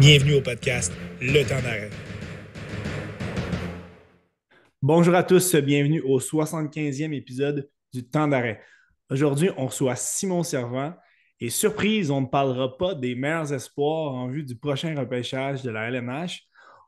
Bienvenue au podcast Le temps d'arrêt. Bonjour à tous, bienvenue au 75e épisode du temps d'arrêt. Aujourd'hui, on reçoit Simon Servant et surprise, on ne parlera pas des meilleurs espoirs en vue du prochain repêchage de la LNH.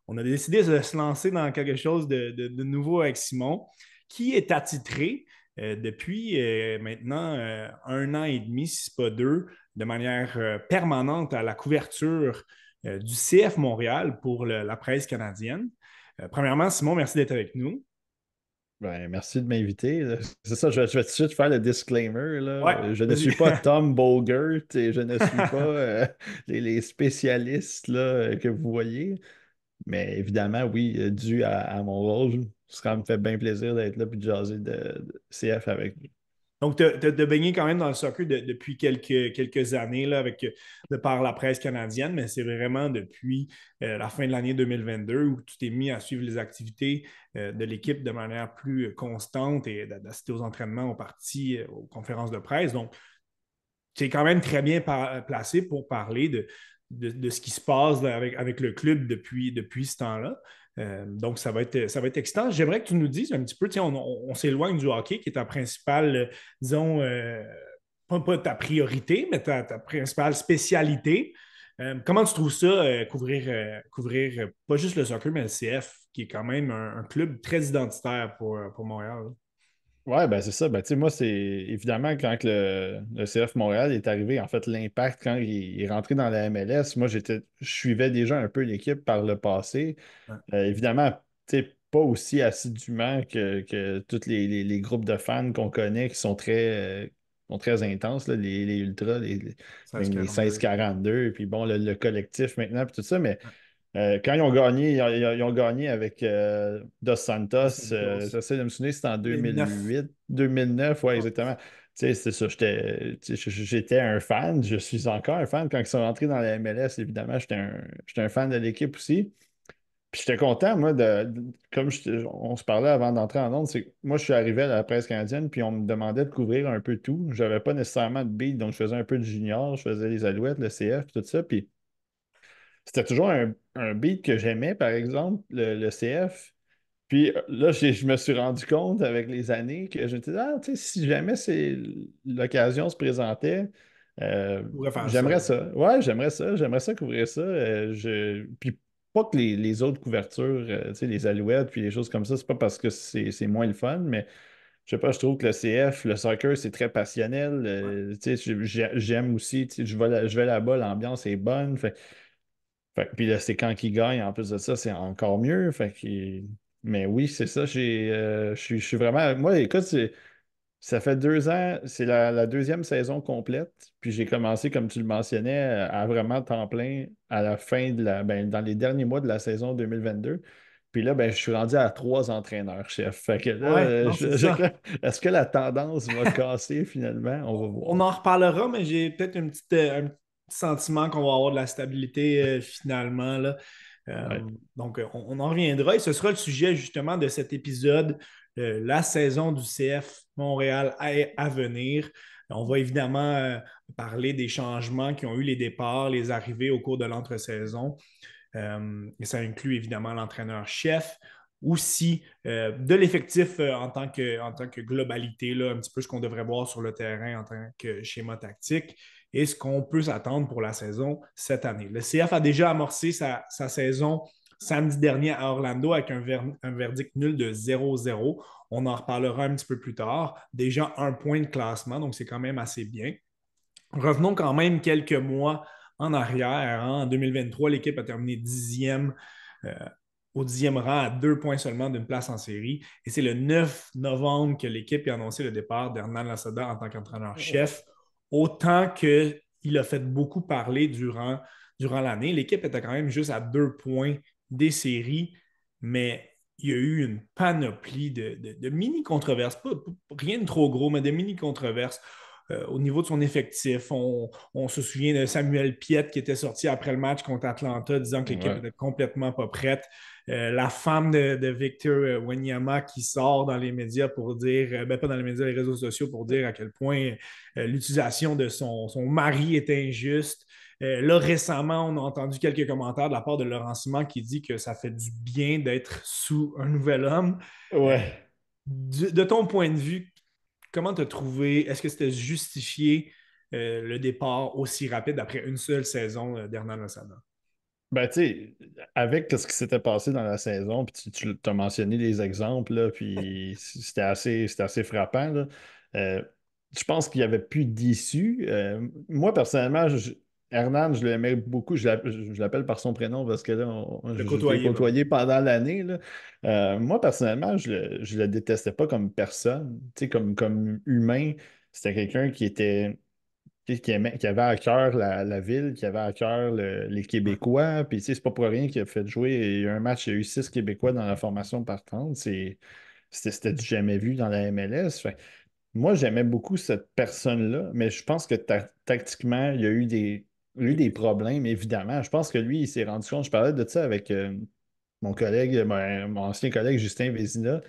On a décidé de se lancer dans quelque chose de, nouveau avec Simon, qui est attitré euh, depuis euh, maintenant euh, un an et demi, si ce pas deux, de manière permanente à la couverture du CF Montréal pour la presse canadienne. Euh, premièrement, Simon, merci d'être avec nous. Ben, merci de m'inviter. C'est ça, je vais, tout de suite faire le disclaimer. je ne suis pas Tom Bogert et je ne suis pas euh, les, spécialistes là, que vous voyez. Mais évidemment, oui, dû à, mon rôle, ça me fait bien plaisir d'être là et de jaser de CF avec vous. Donc, tu as, baigné quand même dans le soccer depuis quelques, quelques années là, avec, de par la presse canadienne, mais c'est vraiment depuis euh, la fin de l'année 2022 où tu t'es mis à suivre les activités euh, de l'équipe de manière plus constante et d'assister aux entraînements, aux parties, euh, aux conférences de presse. Donc, tu es quand même très bien placé pour parler de, de, ce qui se passe avec, avec le club depuis, depuis ce temps-là. Euh, donc, ça va, être, ça va être excitant. J'aimerais que tu nous dises un petit peu, on, on, s'éloigne du hockey, qui est ta principale, euh, disons, euh, pas, ta priorité, mais ta, principale spécialité. comment tu trouves ça, couvrir, couvrir pas juste le soccer, mais le CF, qui est quand même un, club très identitaire pour, pour Montréal? Oui, ben c'est ça. Ben, moi, c'est évidemment quand le, CF Montréal est arrivé, en fait, l'impact, quand il, est rentré dans la MLS, moi, j'étais, je suivais déjà un peu l'équipe par le passé. Euh, évidemment, pas aussi assidûment que, tous les, groupes de fans qu'on connaît qui sont très, euh, très intenses, les, les Ultras, les, les 16-42, puis bon, le, collectif maintenant, puis tout ça, mais. Euh, quand ils ont gagné, ils ont, gagné avec euh, Dos Santos, euh, j'essaie de me souvenir, c'était en 2008, 2009, oui, exactement. c'est ça, j'étais un fan, je suis encore un fan. Quand ils sont rentrés dans la MLS, évidemment, j'étais un, un, fan de l'équipe aussi. Puis j'étais content, moi, de, comme on se parlait avant d'entrer en onde, c'est moi, je suis arrivé à la presse canadienne, puis on me demandait de couvrir un peu tout. Je n'avais pas nécessairement de beat, donc je faisais un peu de junior, je faisais les Alouettes, le CF, tout ça. Puis c'était toujours un, beat que j'aimais, par exemple, le, CF. Puis euh, là, je me suis rendu compte avec les années que je me disais, ah, tu sais, si jamais l'occasion se présentait, euh, j'aimerais ça. Ouais, j'aimerais ça. J'aimerais ça couvrir ça. Euh, je... Puis pas que les, autres couvertures, tu sais, les alouettes, puis les choses comme ça, c'est pas parce que c'est moins le fun, mais je sais pas, je trouve que le CF, le soccer, c'est très passionnel. tu sais, j'aime aussi, tu sais, je vais, je vais là-bas, l'ambiance est bonne. Fait, puis là, c'est quand il gagne, en plus de ça, c'est encore mieux. Fait Mais oui, c'est ça. Euh, je suis vraiment. Moi, écoute, ça fait deux ans, c'est la, deuxième saison complète. Puis j'ai commencé, comme tu le mentionnais, à vraiment temps plein à la fin de la. Ben, dans les derniers mois de la saison 2022. Puis là, ben, je suis rendu à trois entraîneurs chefs. Fait que là, est-ce que la tendance va casser finalement? On va voir. On en reparlera, mais j'ai peut-être une petite, euh, sentiment qu'on va avoir de la stabilité euh, finalement. Là. Euh, donc, on, en reviendra et ce sera le sujet justement de cet épisode, euh, la saison du CF Montréal à, venir. On va évidemment parler des changements qui ont eu les départs, les arrivées au cours de l'entre-saison. et ça inclut évidemment l'entraîneur-chef, aussi de l'effectif en, tant que, en tant que globalité, là, un petit peu ce qu'on devrait voir sur le terrain en tant que schéma tactique et ce qu'on peut s'attendre pour la saison cette année. Le CF a déjà amorcé sa, saison samedi dernier à Orlando avec un, verdict nul de 0-0. On en reparlera un petit peu plus tard. Déjà un point de classement, donc c'est quand même assez bien. Revenons quand même quelques mois en arrière. Hein. En 2023, l'équipe a terminé dixième. Euh, au dixième rang à deux points seulement d'une place en série. Et c'est le 9 novembre que l'équipe a annoncé le départ d'Hernan Lassada en tant qu'entraîneur-chef autant qu'il a fait beaucoup parler durant, durant l'année. L'équipe était quand même juste à deux points des séries, mais il y a eu une panoplie de, mini-controverses, rien de trop gros, mais de mini-controverses. Euh, au niveau de son effectif, on, se souvient de Samuel Piette qui était sorti après le match contre Atlanta disant que l'équipe n'était complètement pas prête. Euh, la femme de, Victor euh, Wanyama qui sort dans les médias pour dire, euh, ben pas dans les médias, les réseaux sociaux pour dire à quel point l'utilisation de son, son, mari est injuste. là, récemment, on a entendu quelques commentaires de la part de Laurent Simon qui dit que ça fait du bien d'être sous un nouvel homme. Ouais. de ton point de vue, comment tu as trouvé, est-ce que c'était justifié le départ aussi rapide après une seule saison d'Hernan Lozada? Ben, tu sais, avec ce qui s'était passé dans la saison, puis tu, as mentionné des exemples, là, puis c'était assez, assez frappant. Euh, je pense qu'il n'y avait plus d'issue. Euh, moi, personnellement, Hernan, je l'aimais beaucoup. Je l'appelle par son prénom parce que là, on, je l'ai côtoyé pendant l'année. Euh, moi, personnellement, je ne le, détestais pas comme personne, comme, comme humain. C'était quelqu'un qui était qui, avait à cœur la, ville, qui avait à cœur les Québécois. Puis, c'est pas pour rien qu'il a fait jouer. Eu un match, il y a eu six Québécois dans la formation partante. C'était du jamais vu dans la MLS. moi, j'aimais beaucoup cette personne-là, mais je pense que tactiquement, il y a eu des, des problèmes, évidemment. Je pense que lui, il s'est rendu compte. Je parlais de ça avec euh, mon collègue, mon, ancien collègue Justin Vézina,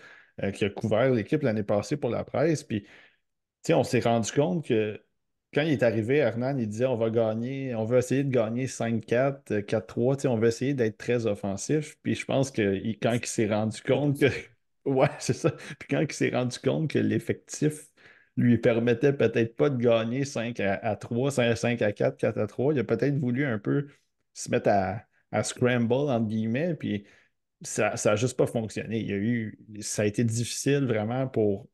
euh, qui a couvert l'équipe l'année passée pour la presse. Puis, on s'est rendu compte que quand il est arrivé, Hernan, il disait on va gagner, on veut essayer de gagner 5-4, 4-3, on veut essayer d'être très offensif. Puis je pense que quand il s'est rendu compte que. Ouais, c'est quand il s'est rendu compte que l'effectif lui permettait peut-être pas de gagner 5 à, 3, 5 à 4, 4 à 3, il a peut-être voulu un peu se mettre à, scramble, entre guillemets, puis ça n'a juste pas fonctionné. Il a eu, ça a été difficile vraiment pour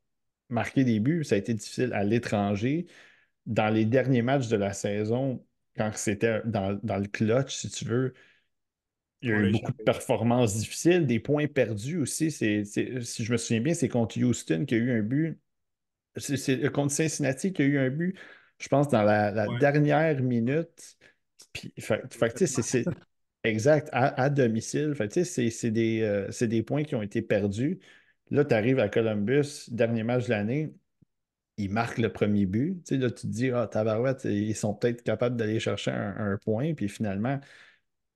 marquer des buts, ça a été difficile à l'étranger dans les derniers matchs de la saison, quand c'était dans, le clutch, si tu veux, il y a eu beaucoup de performances difficiles, des points perdus aussi. si je me souviens bien, c'est contre Houston qui a eu un but. C'est contre Cincinnati qui a eu un but, je pense, dans la, dernière minute. Puis, c'est exact, à, domicile. c'est des, euh, des points qui ont été perdus. Là, tu arrives à Columbus, dernier match de l'année, ils marquent le premier but. Tu sais, là, tu te dis, ah, Tabarouette, ils sont peut-être capables d'aller chercher un, point. Puis finalement,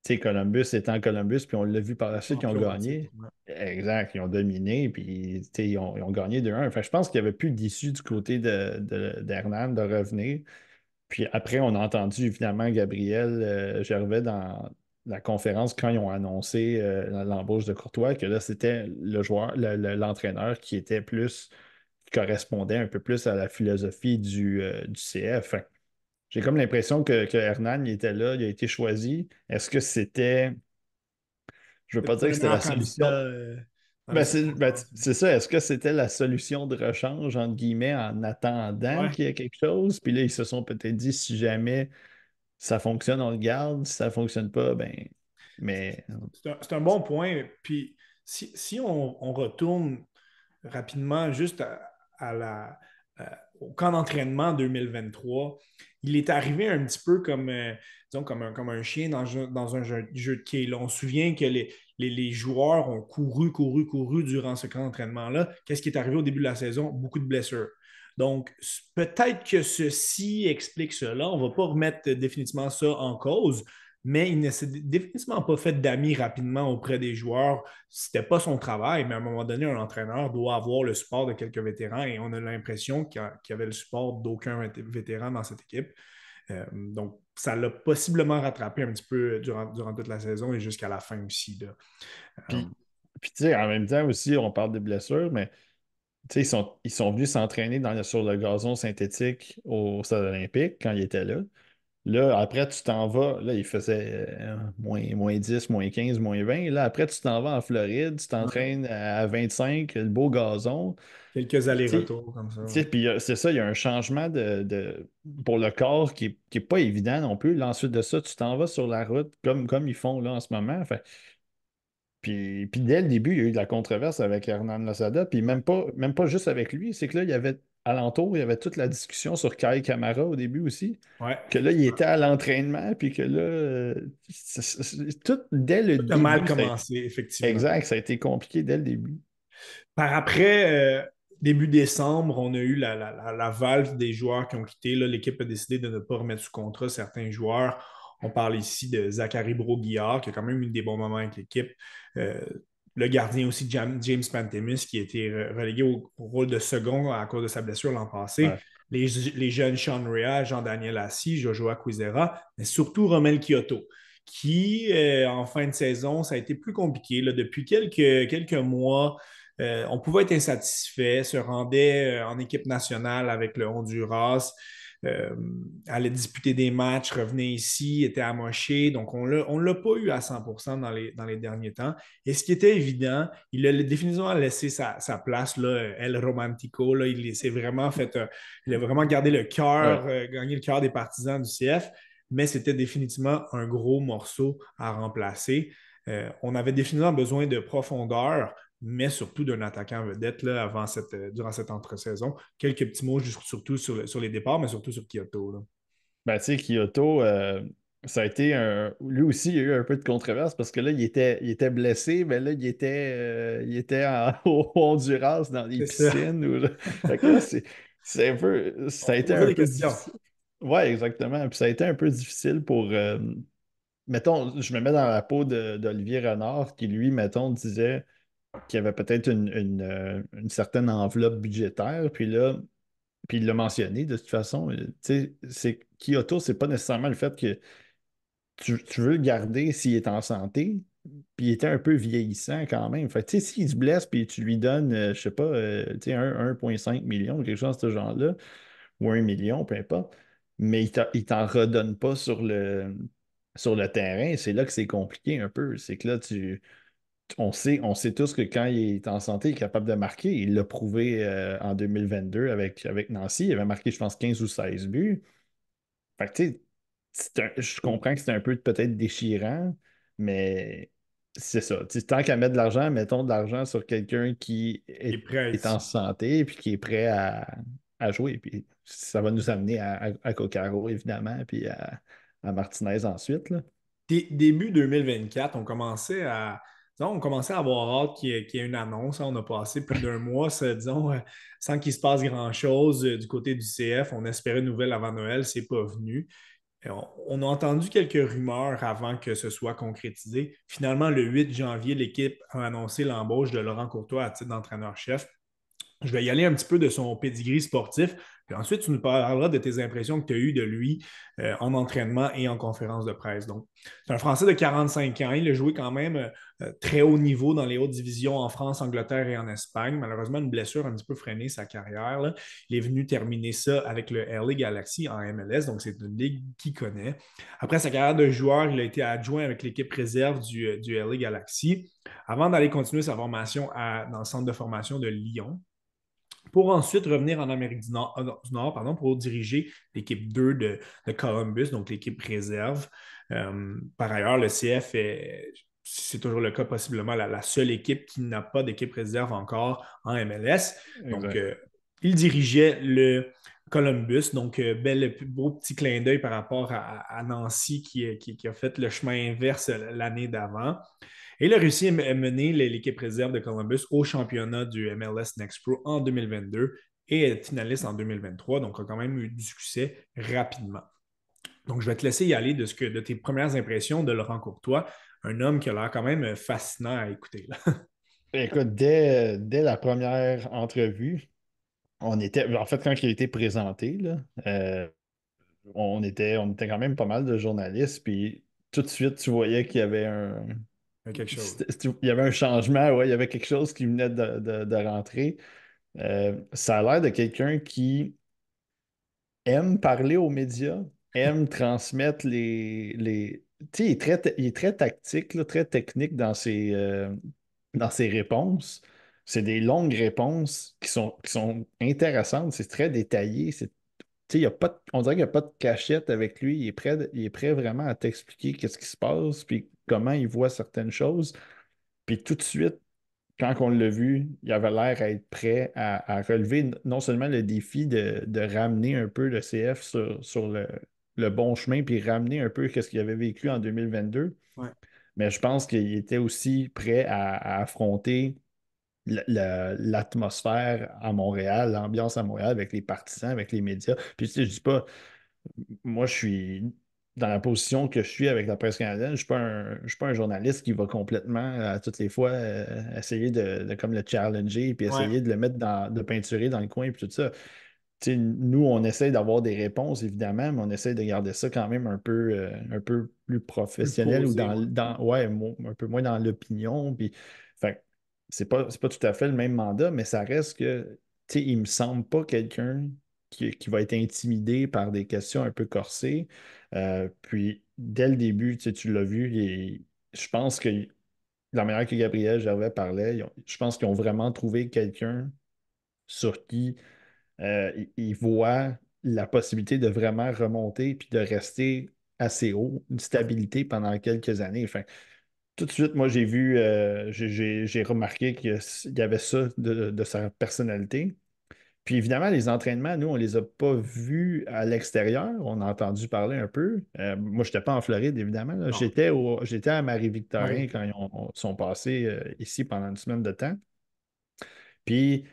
tu sais, Columbus étant Columbus, puis on l'a vu par la suite, ils ont gagné. Exact, ils ont dominé, puis ils ont, ils ont gagné 2-1. Enfin, je pense qu'il n'y avait plus d'issue du côté d'Hernan de, de, revenir. Puis après, on a entendu évidemment Gabriel euh, Gervais dans la conférence quand ils ont annoncé euh, l'embauche de Courtois, que là, c'était le joueur, l'entraîneur qui était plus correspondait un peu plus à la philosophie du, euh, CF. J'ai comme l'impression que, que, Hernan il était là, il a été choisi. Est-ce que c'était. Je ne veux pas dire que c'était la solution. Euh, ben, ben, c'est ça. Est-ce que c'était la solution de rechange, entre guillemets, en attendant qu'il y ait quelque chose? Puis là, ils se sont peut-être dit si jamais ça fonctionne, on le garde. Si ça ne fonctionne pas, ben. Mais. C'est un, bon point. Puis si, on, on, retourne rapidement juste à, euh, au camp d'entraînement 2023, il est arrivé un petit peu comme, euh, un, chien dans, un jeu, de quai. On se souvient que les, les, joueurs ont couru, couru, couru durant ce camp d'entraînement-là. Qu'est-ce qui est arrivé au début de la saison? Beaucoup de blessures. Donc, peut-être que ceci explique cela. On ne va pas remettre définitivement ça en cause, mais il ne s'est définitivement pas fait d'amis rapidement auprès des joueurs. Ce n'était pas son travail, mais à un moment donné, un entraîneur doit avoir le support de quelques vétérans et on a l'impression qu'il y avait le support d'aucun vétéran dans cette équipe. Euh, donc, ça l'a possiblement rattrapé un petit peu durant, toute la saison et jusqu'à la fin aussi. Puis, euh, puis tu sais, en même temps aussi, on parle de blessures, mais ils sont, ils sont venus s'entraîner sur le gazon synthétique au Stade olympique quand ils étaient là. Là, après, tu t'en vas. Là, il faisait euh, moins, moins 10, moins 15, moins 20. Là, après, tu t'en vas en Floride, tu t'entraînes à 25, le beau gazon. Quelques allers-retours comme ça. Puis c'est ça, il y a un changement de, pour le corps qui n'est pas évident non plus. Là, ensuite de ça, tu t'en vas sur la route comme, comme ils font là en ce moment. puis, puis dès le début, il y a eu de la controverse avec Hernan Lozada. Puis même pas, même pas juste avec lui, c'est que là, il y avait alentour, il y avait toute la discussion sur Kai Kamara au début aussi. Que là, il était à l'entraînement, puis que là, euh, tout dès le début. a mal commencé, effectivement. Exact, ça a été compliqué dès le début. Par après, euh, début décembre, on a eu la, valve des joueurs qui ont quitté. L'équipe a décidé de ne pas remettre sous contrat certains joueurs. On parle ici de Zachary Broguillard, qui a quand même eu des bons moments avec l'équipe. Euh, le gardien aussi, James Pantemis, qui a été relégué au, rôle de second à cause de sa blessure l'an passé. les, jeunes Sean Rea, Jean-Daniel Assis, Joshua Quizera, mais surtout Romel Kyoto, qui, euh, en fin de saison, ça a été plus compliqué. Là, depuis quelques, quelques mois, euh, on pouvait être insatisfait, se rendait en équipe nationale avec le Honduras. Euh, allait disputer des matchs, revenait ici, était amoché. Donc, on ne l'a pas eu à 100 dans les, dans les derniers temps. Et ce qui était évident, il a définitivement laissé sa, place, là, El Romantico. Là, il s'est vraiment fait, euh, il a vraiment gardé le cœur, euh, gagné le cœur des partisans du CF, mais c'était définitivement un gros morceau à remplacer. on avait définitivement besoin de profondeur mais surtout d'un attaquant vedette là, avant cette, euh, durant cette entre-saison. Quelques petits mots surtout sur, sur, les départs, mais surtout sur Kyoto. Là. Ben, tu sais, Kyoto, euh, ça a été un. Lui aussi, il y a eu un peu de controverse parce que là, il était, il était blessé, mais là, il était, euh, il était en, au Honduras dans les piscines. Ou, c'est un peu. Ça a été un peu. Oui, exactement. Puis ça a été un peu difficile pour. mettons, je me mets dans la peau d'Olivier Renard qui, lui, mettons, disait qu'il y avait peut-être euh, une, certaine enveloppe budgétaire. Puis là, puis il l'a mentionné de toute façon. Euh, c'est Kyoto, c'est pas nécessairement le fait que tu, veux le garder s'il est en santé, puis il était un peu vieillissant quand même. Tu sais, s'il se blesse, puis tu lui donnes, euh, je sais pas, 1,5 million, quelque chose de ce genre-là, ou 1 million, peu importe, mais il t'en redonne pas sur le, sur le terrain, c'est là que c'est compliqué un peu. C'est que là, tu on sait, on sait tous que quand il est en santé, il est capable de marquer. Il l'a prouvé euh, en 2022 avec, avec Nancy. Il avait marqué, je pense, 15 ou 16 buts. Fait que, tu sais, je comprends que c'est un peu peut-être déchirant, mais c'est ça. tant qu'à mettre de l'argent, mettons de l'argent sur quelqu'un qui est, en santé et qui est prêt à, jouer. Puis ça va nous amener à, à, Cocaro, évidemment, puis à, Martinez ensuite. Là. Début 2024, on commençait à on commençait à avoir hâte qu'il y, ait une annonce. On a passé plus d'un mois, disons, euh, sans qu'il se passe grand-chose euh, du côté du CF. On espérait une nouvelle avant Noël, c'est pas venu. On, a entendu quelques rumeurs avant que ce soit concrétisé. Finalement, le 8 janvier, l'équipe a annoncé l'embauche de Laurent Courtois à titre d'entraîneur-chef. Je vais y aller un petit peu de son pedigree sportif. Puis ensuite, tu nous parleras de tes impressions que tu as eues de lui euh, en entraînement et en conférence de presse. Donc, c'est un Français de 45 ans. Il a joué quand même euh, très haut niveau dans les hautes divisions en France, Angleterre et en Espagne. Malheureusement, une blessure a un petit peu freiné sa carrière. Il est venu terminer ça avec le LA Galaxy en MLS, donc c'est une ligue qu'il connaît. Après sa carrière de joueur, il a été adjoint avec l'équipe réserve du, euh, du LA Galaxy avant d'aller continuer sa formation dans le centre de formation de Lyon pour ensuite revenir en Amérique du Nord, euh, pardon, pour diriger l'équipe 2 de, Columbus, donc l'équipe réserve. Euh, par ailleurs, le CF est, c'est toujours le cas, possiblement la, seule équipe qui n'a pas d'équipe réserve encore en MLS. Donc, euh, il dirigeait le Columbus. Donc, bel, beau petit clin d'œil par rapport à, Nancy qui, qui, a fait le chemin inverse l'année d'avant. Et il a réussi à mener l'équipe réserve de Columbus au championnat du MLS Next Pro en 2022 et finaliste en 2023. Donc, a quand même eu du succès rapidement. Donc, je vais te laisser y aller de, ce que, de tes premières impressions de Laurent Courtois, un homme qui a l'air quand même fascinant à écouter. Écoute, dès, la première entrevue, on était, en fait, quand il a été présenté, euh, on, était, on était quand même pas mal de journalistes, puis tout de suite, tu voyais qu'il y avait un, il y avait un changement, ouais, il y avait quelque chose qui venait de, rentrer. Euh, ça a l'air de quelqu'un qui aime parler aux médias, aime transmettre les. les... Tu sais, il est très, il est très tactique, très technique dans ses, euh, dans ses réponses. C'est des longues réponses qui sont, qui sont intéressantes, c'est très détaillé. C'est, y a pas on dirait qu'il n'y a pas de cachette avec lui. Il est prêt, il est prêt vraiment à t'expliquer qu'est-ce qui se passe, puis comment il voit certaines choses. Puis tout de suite, quand on l'a vu, il avait l'air à être prêt à, relever non seulement le défi de, ramener un peu le CF sur, le, bon chemin, puis ramener un peu ce qu'il avait vécu en 2022, mais je pense qu'il était aussi prêt à, affronter l'atmosphère à Montréal, l'ambiance à Montréal avec les partisans, avec les médias. Puis tu sais, je dis pas, moi je suis dans la position que je suis avec la presse canadienne, je ne suis, pas un, suis pas un journaliste qui va complètement, à toutes les fois, euh, essayer de, comme le challenger puis essayer de le mettre dans, de peinturer dans le coin et tout ça. nous, on essaie d'avoir des réponses, évidemment, mais on essaie de garder ça quand même un peu, euh, un peu plus professionnel ou dans, dans, ouais, un peu moins dans l'opinion. Puis, c'est pas, pas tout à fait le même mandat, mais ça reste que, tu sais, il me semble pas quelqu'un qui, va être intimidé par des questions un peu corsées. Euh, puis, dès le début, tu l'as vu, je pense que la manière que Gabriel Gervais parlait, je pense qu'ils ont vraiment trouvé quelqu'un sur qui euh, il, voit la possibilité de vraiment remonter puis de rester assez haut, une stabilité pendant quelques années. Enfin, tout de suite, moi, j'ai vu, euh, j'ai remarqué qu'il y avait ça de, sa personnalité. Puis évidemment, les entraînements, nous, on ne les a pas vus à l'extérieur. On a entendu parler un peu. Euh, moi, je n'étais pas en Floride, évidemment. J'étais, j'étais à Marie-Victorin quand ils sont passés ici pendant une semaine de temps. Puis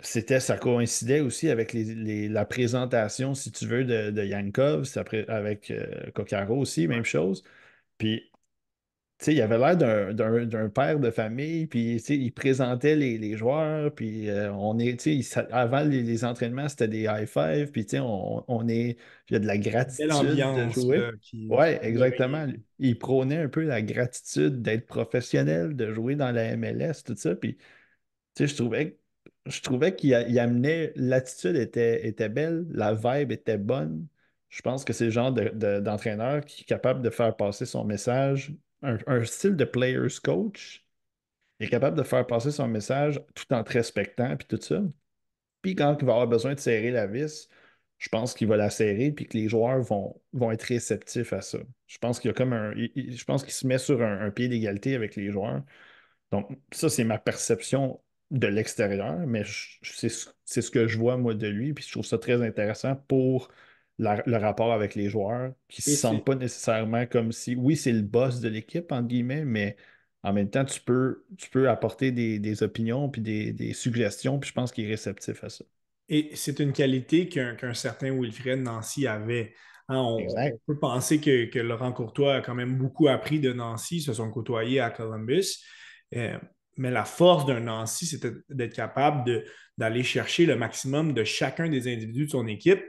c'était, ça coïncidait aussi avec la présentation, si tu veux, de, de Yankov, avec euh, aussi, même chose. Puis, tu sais, il avait l'air d'un père de famille, puis il présentait les, joueurs, puis euh, on est, avant les, entraînements, c'était des high five, puis sais, on, est, il y a de la gratitude de jouer. Oui, exactement. Il prônait un peu la gratitude d'être professionnel, de jouer dans la MLS, tout ça, puis je trouvais je trouvais qu'il amenait, l'attitude était, était belle, la vibe était bonne. Je pense que c'est le genre d'entraîneur qui est capable de faire passer son message, un, style de player's coach. Est capable de faire passer son message tout en te respectant, puis tout ça. Puis quand il va avoir besoin de serrer la vis, je pense qu'il va la serrer, puis que les joueurs vont, vont être réceptifs à ça. Je pense qu'il y a comme un. je pense qu'il se met sur un pied d'égalité avec les joueurs. Donc, ça, c'est ma perception de l'extérieur, mais c'est ce que je vois, moi, de lui. Puis je trouve ça très intéressant pour le rapport avec les joueurs qui ne se sentent pas nécessairement comme si, oui, c'est le boss de l'équipe, entre guillemets, mais en même temps, tu peux, tu peux apporter des, opinions puis des, suggestions, puis je pense qu'il est réceptif à ça. Et c'est une qualité qu'un certain Wilfred Nancy avait. Hein, on, peut penser que, Laurent Courtois a quand même beaucoup appris de Nancy, ils se sont côtoyés à Columbus. Euh, mais la force d'un Nancy, c'était d'être capable d'aller chercher le maximum de chacun des individus de son équipe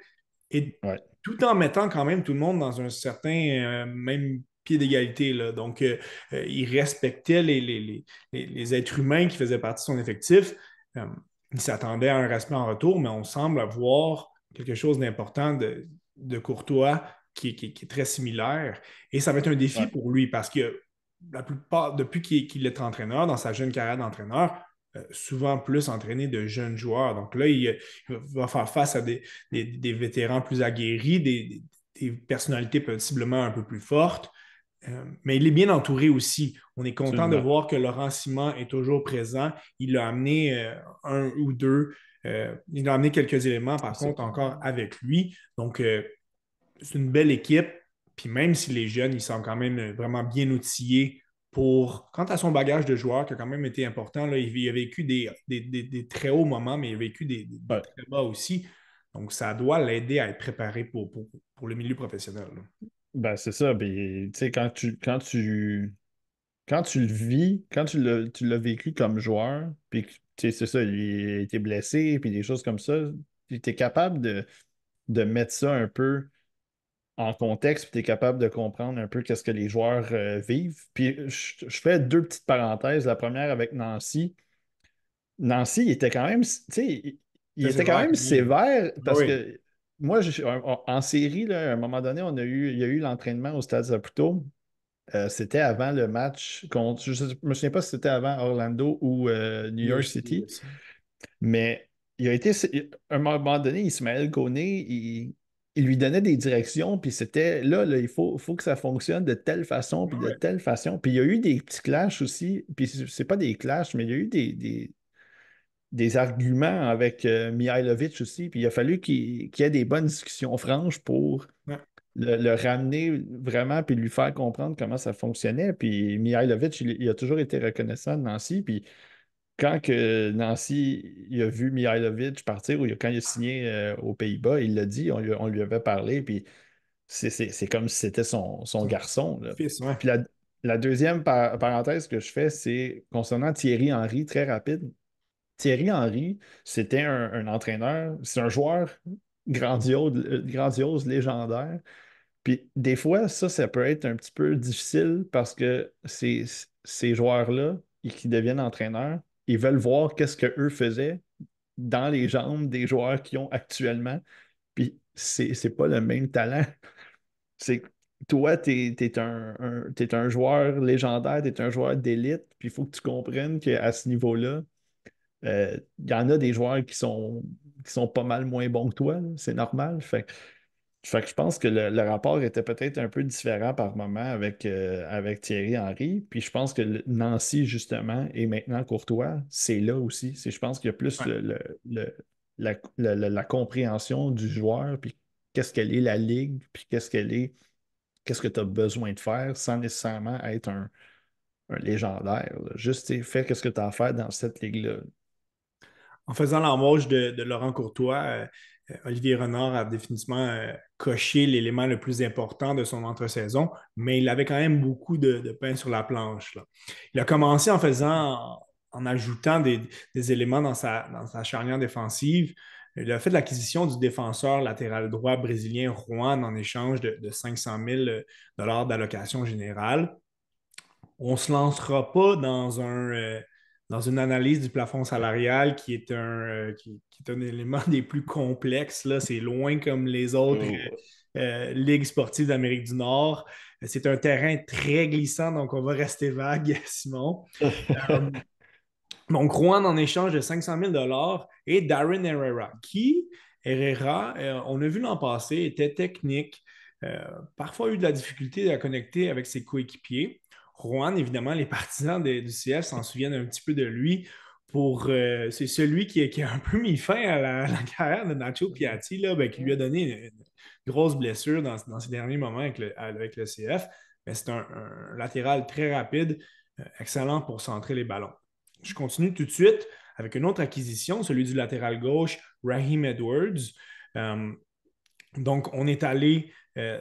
et tout en mettant quand même tout le monde dans un certain euh, même pied d'égalité. Donc, euh, euh, il respectait les, les, êtres humains qui faisaient partie de son effectif. il s'attendait à un respect en retour, mais on semble avoir quelque chose d'important de, Courtois qui, est très similaire. Et ça va être un défi pour lui parce que la plupart, depuis qu'il est entraîneur, dans sa jeune carrière d'entraîneur, euh, souvent plus entraîné de jeunes joueurs. Donc là, il, va faire face à des, vétérans plus aguerris, des, personnalités possiblement un peu plus fortes. Euh, mais il est bien entouré aussi. On est content de voir que Laurent Simon est toujours présent. Il a amené euh, un ou deux. il a amené quelques éléments, par contre, encore avec lui. Donc, c'est une belle équipe. Puis même si les jeunes, ils sont quand même euh, vraiment bien outillés pour, quant à son bagage de joueur qui a quand même été important, là, il, a vécu des, très hauts moments, mais il a vécu des, très bas aussi. Donc, ça doit l'aider à être préparé pour, pour, le milieu professionnel. Ben, c'est ça. tu sais, quand tu, quand, tu, quand tu le vis, quand tu l'as vécu comme joueur, puis c'est ça, il a été blessé, puis des choses comme ça, tu es capable de, de mettre ça un peu en contexte, puis tu es capable de comprendre un peu qu'est-ce que les joueurs euh, vivent. Puis je, fais deux petites parenthèses. La première avec Nancy. Nancy, il était quand même, tu sais, il, était quand même sévère parce que moi, en, série, à un moment donné, on a eu, il y a eu l'entraînement au Stade Zaputo. Euh, c'était avant le match contre, je ne me souviens pas si c'était avant Orlando ou euh, New York City, mais il a été, à un moment donné, Ismaël Koné, il, il lui donnait des directions, puis c'était là, là, il faut, faut que ça fonctionne de telle façon, puis de telle façon. Puis il y a eu des petits clashs aussi, puis c'est pas des clashs, mais il y a eu des, des, arguments avec euh, Mihailovic aussi, puis il a fallu qu'il y ait des bonnes discussions franches pour le, ramener vraiment, puis lui faire comprendre comment ça fonctionnait. Puis Mihailovic, il, il a toujours été reconnaissant de Nancy, puis quand que Nancy il a vu Mihailovic partir, ou quand il a signé euh, aux Pays-Bas, il l'a dit, on lui, avait parlé, puis c'est comme si c'était son, garçon. Puis la, deuxième parenthèse que je fais, c'est concernant Thierry Henry, très rapide. Thierry Henry, c'était un, entraîneur, c'est un joueur grandiose, grandiose, légendaire. Puis des fois, ça, ça peut être un petit peu difficile parce que ces, ces joueurs-là, qui deviennent entraîneurs, ils veulent voir qu'est-ce qu'eux faisaient dans les jambes des joueurs qui ont actuellement. Puis c'est pas le même talent. C'est toi, tu es, un, un joueur légendaire, tu es un joueur d'élite, puis il faut que tu comprennes qu'à ce niveau-là, euh, il y en a des joueurs qui sont, qui sont pas mal moins bons que toi, c'est normal. Fait, fait, que je pense que le, rapport était peut-être un peu différent par moment avec, euh, avec Thierry Henry. Puis je pense que Nancy, justement, et maintenant Courtois, c'est là aussi. Je pense qu'il y a plus le, la, compréhension du joueur, puis qu'est-ce qu'elle est la ligue, puis qu'est-ce qu'elle est, qu'est-ce que tu as besoin de faire sans nécessairement être un, légendaire. Juste fais ce que tu as à faire dans cette ligue-là en faisant l'embauche de, Laurent Courtois, euh, euh, Olivier Renard a définitivement euh, coché l'élément le plus important de son entre-saison, mais il avait quand même beaucoup de, pain sur la planche. Il a commencé en faisant, en, ajoutant des, éléments dans sa, charnière défensive. Il a fait l'acquisition du défenseur latéral droit brésilien Juan en échange de, de 500 000 d'allocation générale. On ne se lancera pas dans un, dans une analyse du plafond salarial qui est un, euh, qui, est un élément des plus complexes. C'est loin comme les autres oh. euh, euh, ligues sportives d'Amérique du Nord. C'est un terrain très glissant, donc on va rester vague, Simon. donc, Juan en échange de 500 000 et Darren Herrera, qui, Herrera, on a vu l'an passé, était technique, parfois eu de la difficulté à connecter avec ses coéquipiers. Juan, évidemment, les partisans du CF s'en souviennent un petit peu de lui. Pour, euh, c'est celui qui, a un peu mis fin à la, carrière de Nacho Piatti, là, ben, qui lui a donné une, grosse blessure dans, ses derniers moments avec le, CF. Mais c'est un, latéral très rapide, euh, excellent pour centrer les ballons. Je continue tout de suite avec une autre acquisition, celui du latéral gauche, Raheem Edwards. Euh, donc, on est allé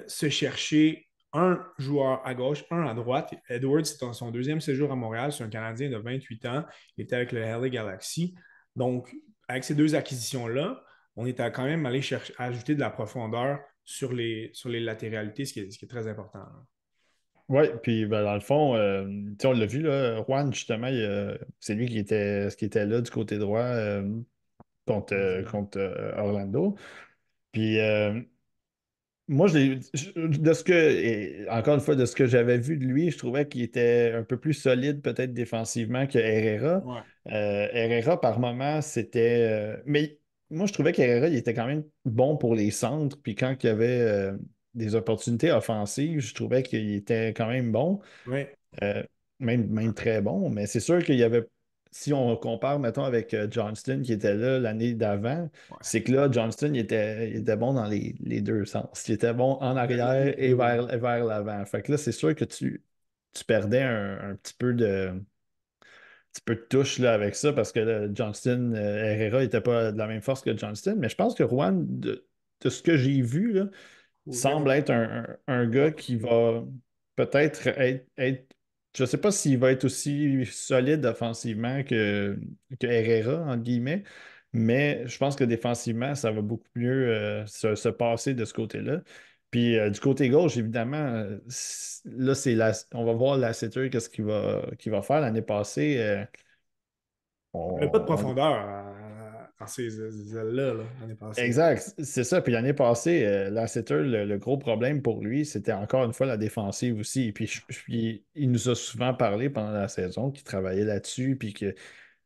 se chercher un joueur à gauche, un à droite. Edwards, c'est son deuxième séjour à Montréal. C'est un Canadien de 28 ans. Il était avec le LA Galaxy. Donc, avec ces deux acquisitions-là, on est quand même allé chercher, ajouter de la profondeur sur les, sur les latéralités, ce qui est, très important. Oui, puis ben, dans le fond, euh, on l'a vu, là, Juan, justement, c'est lui qui était, qui était là du côté droit euh, contre, contre euh, Orlando. Puis moi, je de ce que, encore une fois, de ce que j'avais vu de lui, je trouvais qu'il était un peu plus solide peut-être défensivement que Herrera. Euh, Herrera, par moment, c'était. Euh, mais moi, je trouvais qu'Herrera, il était quand même bon pour les centres. Puis quand il y avait euh, des opportunités offensives, je trouvais qu'il était quand même bon. même, même très bon. Mais c'est sûr qu'il y avait si on compare, mettons, avec euh, Johnston qui était là l'année d'avant, c'est que là, Johnston, il était, était bon dans les, deux sens. Il était bon en arrière et vers, vers l'avant. Fait que là, c'est sûr que tu, tu perdais un, petit peu de petit peu de touche là, avec ça parce que Johnston, euh, Herrera n'était pas de la même force que Johnston. Mais je pense que Juan, de, ce que j'ai vu, là, semble être un, gars qui va peut-être être je ne sais pas s'il va être aussi solide offensivement que, que Herrera, entre guillemets, mais je pense que défensivement, ça va beaucoup mieux euh, se, passer de ce côté-là. Puis euh, du côté gauche, évidemment, euh, là, c'est la, on va voir la qu'est-ce qu'il va, va faire. L'année passée, on n'a pas de profondeur Exact, c'est ça. Puis l'année passée, euh, le, gros problème pour lui, c'était encore une fois la défensive aussi. Et puis, il nous a souvent parlé pendant la saison qu'il travaillait là-dessus, puis qu'il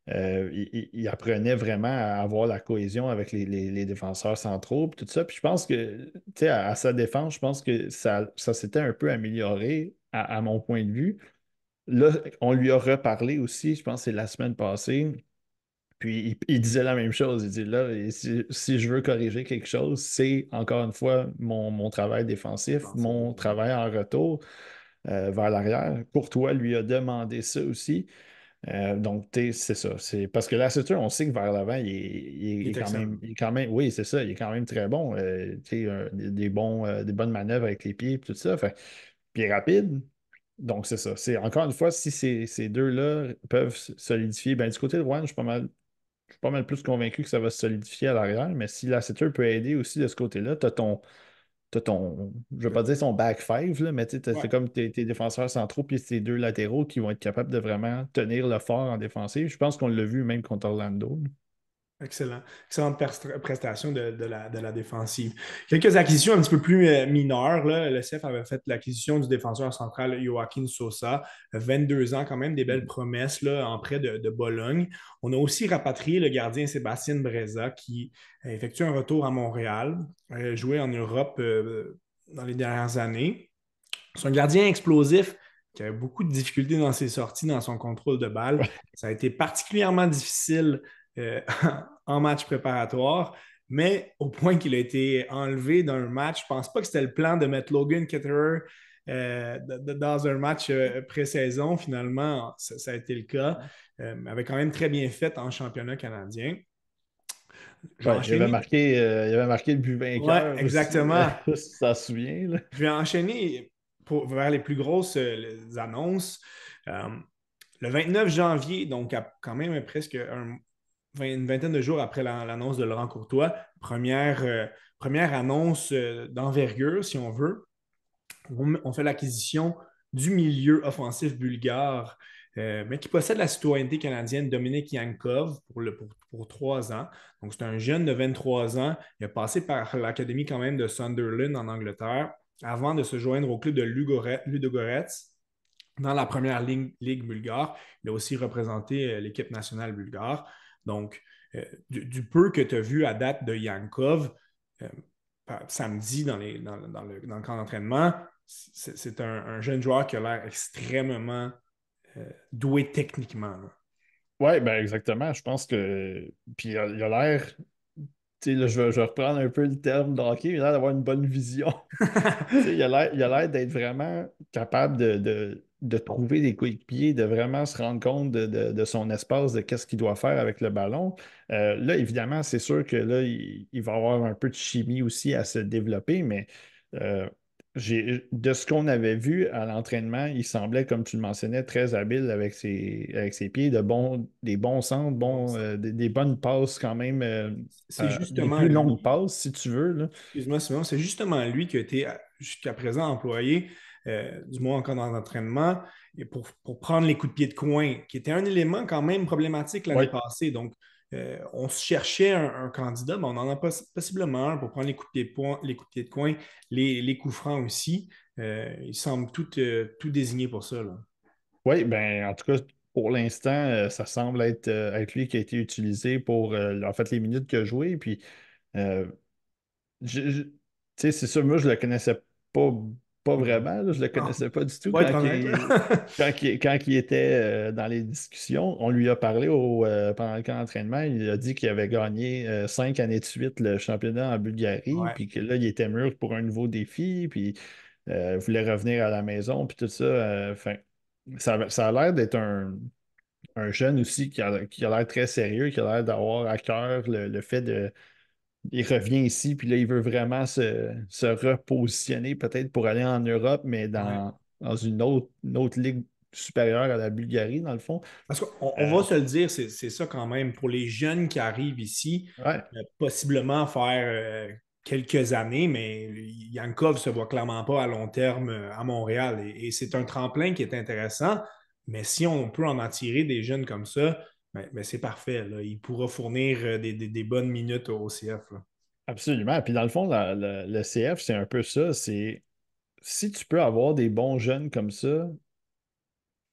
euh, apprenait vraiment à avoir la cohésion avec les, défenseurs centraux, puis tout ça. Puis je pense que, tu sais, à, sa défense, je pense que ça, ça s'était un peu amélioré à, mon point de vue. Là, on lui a reparlé aussi, je pense que c'est la semaine passée. Puis il, disait la même chose. Il dit là, si, je veux corriger quelque chose, c'est encore une fois mon, travail défensif, mon travail en retour euh, vers l'arrière. Courtois lui a demandé ça aussi. Euh, donc, c'est ça. C'est parce que là, c'est on sait que vers l'avant, il, est, quand même, quand même. Oui, c'est ça. Il est quand même très bon. Euh, des, bons, des bonnes manœuvres avec les pieds et tout ça. Fait, puis rapide. Donc, c'est ça. C'est encore une fois, si ces, deux-là peuvent solidifier, ben, du côté de Rouen, je suis pas mal suis pas mal plus convaincu que ça va se solidifier à l'arrière, mais si Lassiter peut aider aussi de ce côté-là, tu as ton, ton, je veux pas dire son back five, là, mais c'est comme tes, défenseurs centraux puis tes deux latéraux qui vont être capables de vraiment tenir le fort en défensive. Je pense qu'on l'a vu même contre Orlando. Excellent. Excellente prestation de, la, défensive. Quelques acquisitions un petit peu plus euh, mineures. Le CF avait fait l'acquisition du défenseur central Joaquin Sosa, 22 ans, quand même, des belles promesses là, en près de, Bologne. On a aussi rapatrié le gardien Sébastien Breza qui a effectué un retour à Montréal, a joué en Europe euh, dans les dernières années. C'est un gardien explosif qui a beaucoup de difficultés dans ses sorties, dans son contrôle de balle. Ça a été particulièrement difficile euh, en match préparatoire, mais au point qu'il a été enlevé d'un match, je ne pense pas que c'était le plan de mettre Logan Ketterer euh, dans un match euh, pré-saison. Finalement, ça, a été le cas. Il avait quand même très bien fait en championnat canadien. il, avait marqué, il avait marqué le but vainqueur. exactement. ça se souvient. Je vais enchaîner pour, vers les plus grosses annonces. le 29 janvier, donc quand même presque un, une vingtaine de jours après l'annonce de Laurent Courtois, première, euh, première annonce euh, d'envergure, si on veut. On, fait l'acquisition du milieu offensif bulgare, euh, mais qui possède la citoyenneté canadienne, Dominique Yankov, pour, le, pour, trois ans. Donc, c'est un jeune de 23 ans. Il a passé par l'académie quand même de Sunderland en Angleterre avant de se joindre au club de Ludogorets dans la première ligue bulgare. Il a aussi représenté l'équipe nationale bulgare. Donc, euh, du, peu que tu as vu à date de Yankov, euh, samedi dans, les, dans, le, camp d'entraînement, c'est un, jeune joueur qui a l'air extrêmement euh, doué techniquement. Oui, ben exactement. Je pense que. Puis il a l'air. Là, je, vais, je vais reprendre un peu le terme d'hockey, il a l'air d'avoir une bonne vision. il a l'air d'être vraiment capable de de trouver des coéquipiers, de vraiment se rendre compte de, son espace, de qu'est-ce qu'il doit faire avec le ballon. Euh, là, évidemment, c'est sûr que là, il, va avoir un peu de chimie aussi à se développer, mais euh, de ce qu'on avait vu à l'entraînement, il semblait, comme tu le mentionnais, très habile avec ses, avec ses pieds, de bons, des bons centres, euh, des, bonnes passes quand même. c'est justement. Des plus longues passes, si tu veux. Excuse-moi, Simon, c'est justement lui qui a été jusqu'à présent employé euh, du moins encore dans l'entraînement, pour, pour, prendre les coups de pied de coin, qui était un élément quand même problématique l'année passée. Donc, euh, on cherchait un, candidat, mais on en a possiblement un pour prendre les coups de pied de, les coups de, pied de coin, les, les, coups francs aussi. Euh, il semble tout, tout désigné pour ça. Oui, ben en tout cas, pour l'instant, ça semble être, être, lui qui a été utilisé pour en fait les minutes qu'il a joué. Puis, c'est ça, moi, je ne le connaissais pas pas vraiment, je ne le connaissais pas du tout. Quand, il, était euh, dans les discussions, on lui a parlé au, euh, pendant le camp d'entraînement. Il a dit qu'il avait gagné euh, cinq années de suite le championnat en Bulgarie, puis que là, il était mûr pour un nouveau défi, puis il voulait revenir à la maison, puis tout ça. ça, a l'air d'être un, jeune aussi qui a, l'air très sérieux, qui a l'air d'avoir à cœur le fait de il revient ici, puis là, il veut vraiment se, repositionner peut-être pour aller en Europe, mais dans, dans une, autre, autre ligue supérieure à la Bulgarie, dans le fond. Parce qu'on on va euh, se le dire, c'est ça quand même. Pour les jeunes qui arrivent ici, euh, possiblement faire euh, quelques années, mais Yankov ne se voit clairement pas à long terme à Montréal. Et, c'est un tremplin qui est intéressant, mais si on peut en attirer des jeunes comme ça, mais, c'est parfait. Il pourra fournir euh, des, bonnes minutes au CF. Absolument. Puis dans le fond, le CF, c'est un peu ça. C'est si tu peux avoir des bons jeunes comme ça,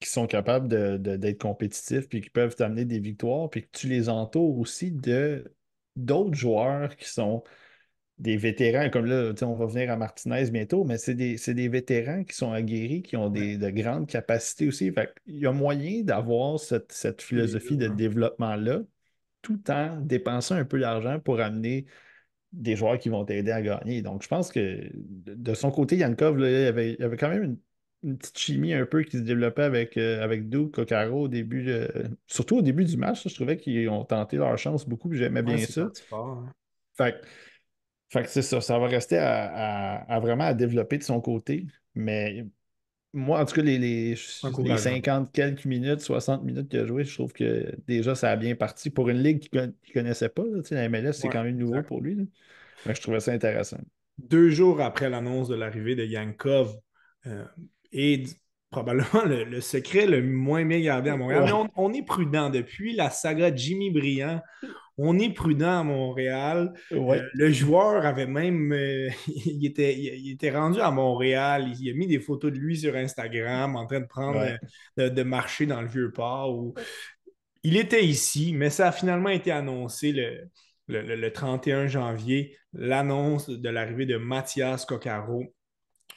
qui sont capables d'être compétitifs, puis qui peuvent t'amener des victoires, puis que tu les entoures aussi de d'autres joueurs qui sont des vétérans, comme là, on va venir à Martinez bientôt, mais c'est des, vétérans qui sont aguerris, qui ont des, de grandes capacités aussi. il y a moyen d'avoir cette, philosophie de développement-là, tout en dépensant un peu d'argent pour amener des joueurs qui vont t'aider à gagner. Donc, je pense que de son côté, Yankov, il, y avait, quand même une, petite chimie un peu qui se développait avec, euh, avec Duke, Kokaro au début, surtout au début du match. je trouvais qu'ils ont tenté leur chance beaucoup, j'aimais bien ça. Hein. Fait fait que c'est ça, ça va rester à, vraiment à développer de son côté. Mais moi, en tout cas, les, les, 50 quelques minutes, 60 minutes qu'il a joué, je trouve que déjà, ça a bien parti. Pour une ligue qu'il ne connaissait pas, la MLS, c'est quand même nouveau pour lui. Mais je trouvais ça intéressant. Deux jours après l'annonce de l'arrivée de Yankov, euh, et probablement le, secret le moins bien gardé à Montréal. Mais on, est prudent. Depuis la saga Jimmy Briand, on est prudent à Montréal. Euh, le joueur avait même. Euh, il, était, il, était rendu à Montréal. Il, a mis des photos de lui sur Instagram en train de prendre. De, marcher dans le vieux port. Il était ici, mais ça a finalement été annoncé le, le 31 janvier, l'annonce de l'arrivée de Mathias Coccaro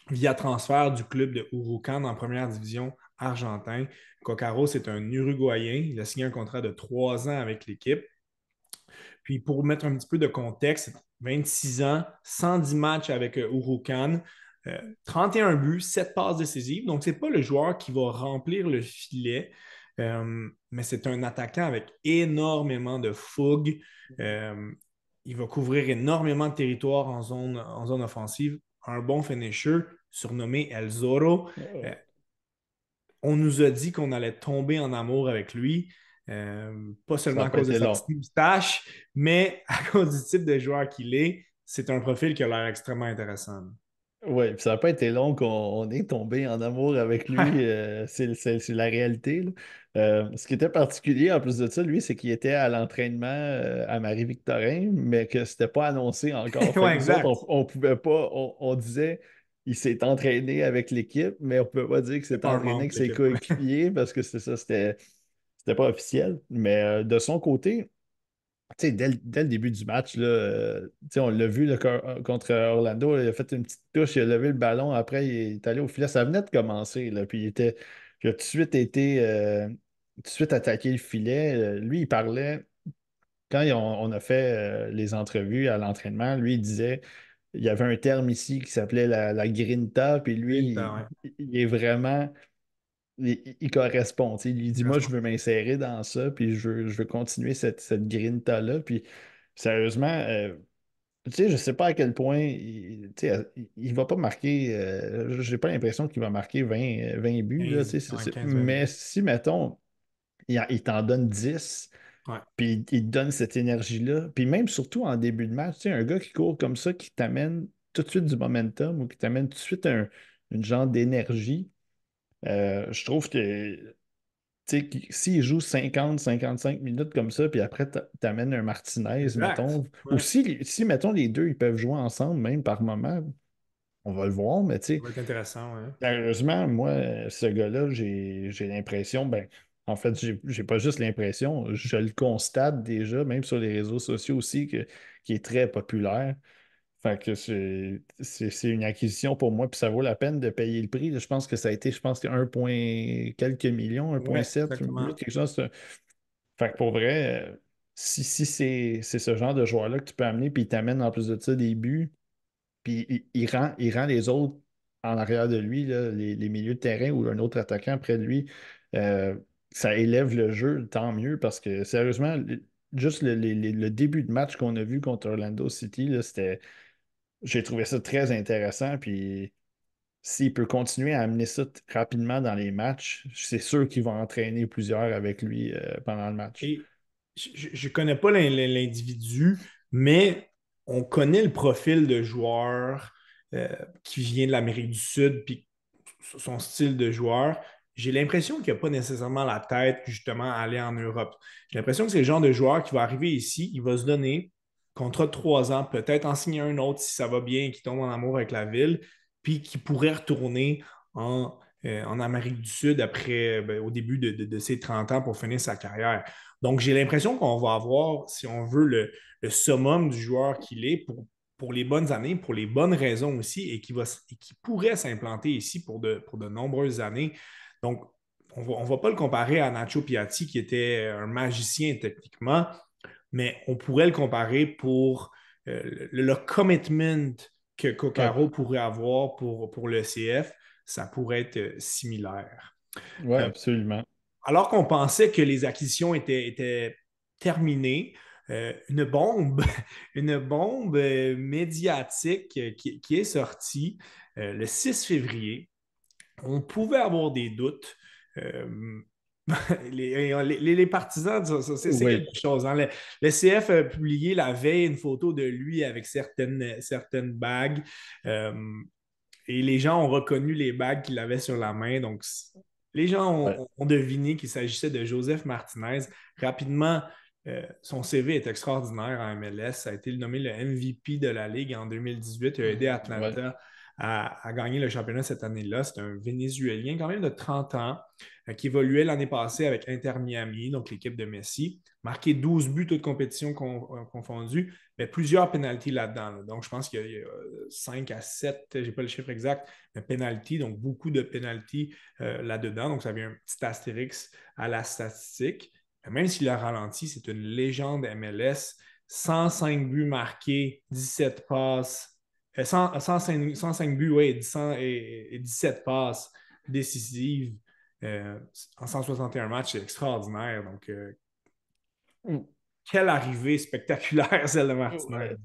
via transfert du club de Urucan en première division argentin. Coccaro, c'est un Uruguayen. Il a signé un contrat de trois ans avec l'équipe. Puis pour mettre un petit peu de contexte, 26 ans, 110 matchs avec euh, Urucan, 31 euh, buts, 7 passes décisives. Donc, ce n'est pas le joueur qui va remplir le filet, euh, mais c'est un attaquant avec énormément de fougue. il va couvrir énormément de territoire en zone, en zone offensive un bon finisher surnommé El Zorro. On nous a dit qu'on allait tomber en amour avec lui. Euh, pas seulement à cause de sa moustache, mais à cause du type de joueur qu'il est. C'est un profil qui a l'air extrêmement intéressant. Oui, ça n'a pas été long qu'on est tombé en amour avec lui. Euh, c'est la réalité. Euh, ce qui était particulier en plus de ça, lui, c'est qu'il était à l'entraînement euh, à Marie-Victorin, mais que c'était pas annoncé encore. on, pouvait pas, on, disait il s'est entraîné avec l'équipe, mais on ne peut pas dire que c'est entraîné avec ses coéquipiers parce que c'est ça, c'était pas officiel. Mais de son côté, dès, dès, le début du match, là, euh, on l'a vu contre Orlando, il a fait une petite touche, il a levé le ballon, après il est allé au filet. Ça venait de commencer, là, puis il, était, a tout de suite été euh, tout de suite attaqué le filet. Euh, lui, il parlait, quand on, a fait les entrevues à l'entraînement, lui, il disait il y avait un terme ici qui s'appelait la, la, grinta, puis lui, il, est vraiment il, correspond. Il dit Moi, je veux m'insérer dans ça, puis je veux, continuer cette, cette grinta-là. Puis sérieusement, euh, tu sais, je sais pas à quel point il, il va pas marquer. Euh, j'ai pas l'impression qu'il va marquer 20, 20 buts. là, mais si, mettons, il, t'en donne 10. Puis il te donne cette énergie-là. Puis même surtout en début de match, tu sais, un gars qui court comme ça, qui t'amène tout de suite du momentum ou qui t'amène tout de suite un, une genre d'énergie, euh, je trouve que s'il joue 50-55 minutes comme ça, puis après, tu amènes un Martinez, mettons, ou si, si, mettons, les deux, ils peuvent jouer ensemble, même par moment, on va le voir, mais tu sais. Ça va être intéressant, Sérieusement, moi, ce gars-là, j'ai l'impression, ben, en fait, j'ai pas juste l'impression, je le constate déjà, même sur les réseaux sociaux aussi, qui est très populaire. Fait que c'est une acquisition pour moi, puis ça vaut la peine de payer le prix. Je pense que ça a été, je pense que 1, quelques millions, 1,7, quelque chose. Fait que pour vrai, euh, si, si c'est ce genre de joueur-là que tu peux amener, puis il t'amène en plus de ça des buts, puis il, rend, il rend les autres en arrière de lui, les, milieux de terrain ou un autre attaquant près de lui, euh, ça élève le jeu, tant mieux, parce que sérieusement, juste le, le début de match qu'on a vu contre Orlando City, c'était j'ai trouvé ça très intéressant. Puis s'il peut continuer à amener ça rapidement dans les matchs, c'est sûr qu'il va entraîner plusieurs avec lui euh, pendant le match. je ne connais pas l'individu, mais on connaît le profil de joueur euh, qui vient de l'Amérique du Sud, puis son style de joueur. J'ai l'impression qu'il n'a pas nécessairement la tête justement à aller en Europe. J'ai l'impression que c'est le genre de joueur qui va arriver ici, il va se donner, contrat de trois ans, peut-être en signer un autre si ça va bien, qui tombe en amour avec la ville, puis qui pourrait retourner en, euh, Amérique du Sud après, ben, au début de, ses 30 ans pour finir sa carrière. Donc, j'ai l'impression qu'on va avoir, si on veut, le, summum du joueur qu'il est pour, les bonnes années, pour les bonnes raisons aussi, et qui, pourrait s'implanter ici pour de, pour de nombreuses années. Donc, on ne va pas le comparer à Nacho Piatti, qui était un magicien techniquement, mais on pourrait le comparer pour euh, le, commitment que Coccaro pourrait avoir pour, pour le CF. Ça pourrait être euh, similaire. Oui, euh, absolument. Alors qu'on pensait que les acquisitions étaient, étaient terminées, une bombe, une bombe médiatique qui, qui, est sortie le 6 février on pouvait avoir des doutes. les, partisans, c'est quelque chose. Hein. Le, CF a publié la veille une photo de lui avec certaines, certaines bagues. et les gens ont reconnu les bagues qu'il avait sur la main. Donc, les gens ont, deviné qu'il s'agissait de Joseph Martinez. Rapidement, euh, son CV est extraordinaire en MLS. Ça a été nommé le MVP de la Ligue en 2018. Il a aidé Atlanta à, gagner le championnat cette année-là. C'est un Vénézuélien quand même de 30 ans euh, qui évoluait l'année passée avec Inter Miami, donc l'équipe de Messi. Marqué 12 buts, toutes compétitions euh, confondues, mais plusieurs pénalties là-dedans. Donc, je pense qu'il y a 5 à 7, je n'ai pas le chiffre exact, mais pénalties, donc beaucoup de pénalties là-dedans. Donc, ça vient un petit astérix à la statistique même s'il a ralenti, c'est une légende MLS. 105 buts marqués, 17 passes, 105, 105, buts, oui, et, 17 passes décisives euh, en 161 matchs, c'est extraordinaire. Donc, euh, mm. quelle arrivée spectaculaire, celle de Martinez.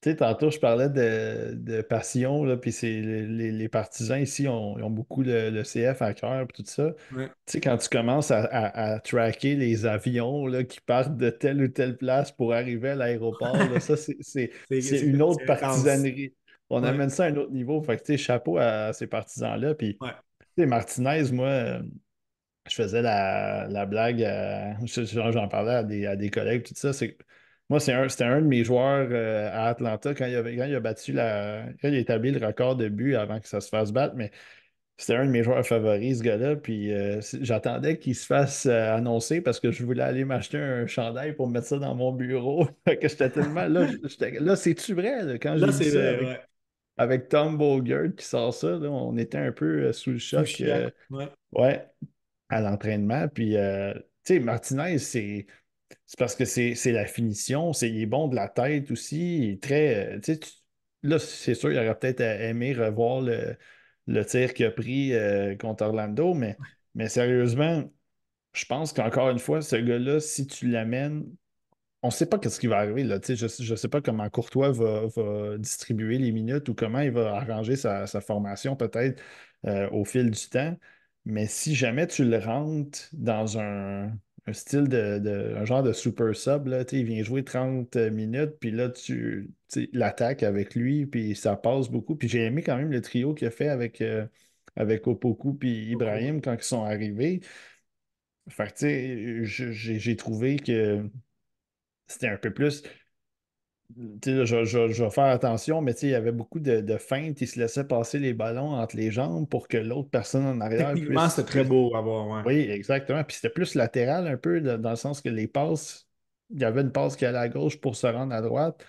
Tu sais, tantôt, je parlais de, passion, là, puis c'est les, partisans ici ont, beaucoup le, CF à cœur, tout ça. Tu sais, quand tu commences à, tracker les avions là, qui partent de telle ou telle place pour arriver à l'aéroport, ça, c'est une autre partisanerie. On amène ça à un autre niveau. Fait que, tu sais, chapeau à, ces partisans-là. Puis, tu sais, Martinez, moi, je faisais la, blague, j'en parlais à des, à des collègues, tout ça, c'est moi, c'était un, de mes joueurs euh, à Atlanta quand il, avait, quand il a battu la. Quand il a établi le record de but avant que ça se fasse battre, mais c'était un de mes joueurs favoris, ce gars-là. Puis euh, j'attendais qu'il se fasse euh, annoncer parce que je voulais aller m'acheter un chandail pour mettre ça dans mon bureau. que j'étais tellement. Là, là c'est-tu vrai? quand avec, avec, Tom Bogert qui sort ça, on était un peu sous le choc. ouais. ouais. à l'entraînement. Puis, tu sais, Martinez, c'est c'est parce que c'est la finition, c'est, il est bon de la tête aussi, il est très. Euh, là, c'est sûr, il aurait peut-être aimé revoir le, tir qu'il a pris euh, contre Orlando, mais, mais sérieusement, je pense qu'encore une fois, ce gars-là, si tu l'amènes on ne sait pas ce qui va arriver. Là. Je ne sais pas comment Courtois va, distribuer les minutes ou comment il va arranger sa, formation peut-être euh, au fil du temps. Mais si jamais tu le rentres dans un, un style de, un genre de super sub. Là, il vient jouer 30 minutes, puis là, tu l'attaques avec lui, puis ça passe beaucoup. Puis j'ai aimé quand même le trio qu'il a fait avec, euh, avec Opoku puis Ibrahim quand ils sont arrivés. Fait que, j'ai trouvé que c'était un peu plus. Je, je, vais faire attention, mais il y avait beaucoup de, de feintes. Il se laissait passer les ballons entre les jambes pour que l'autre personne en arrière. Techniquement, c'était très beau à voir. Oui, exactement. Puis c'était plus latéral un peu, dans le sens que les passes, il y avait une passe qui allait à gauche pour se rendre à droite.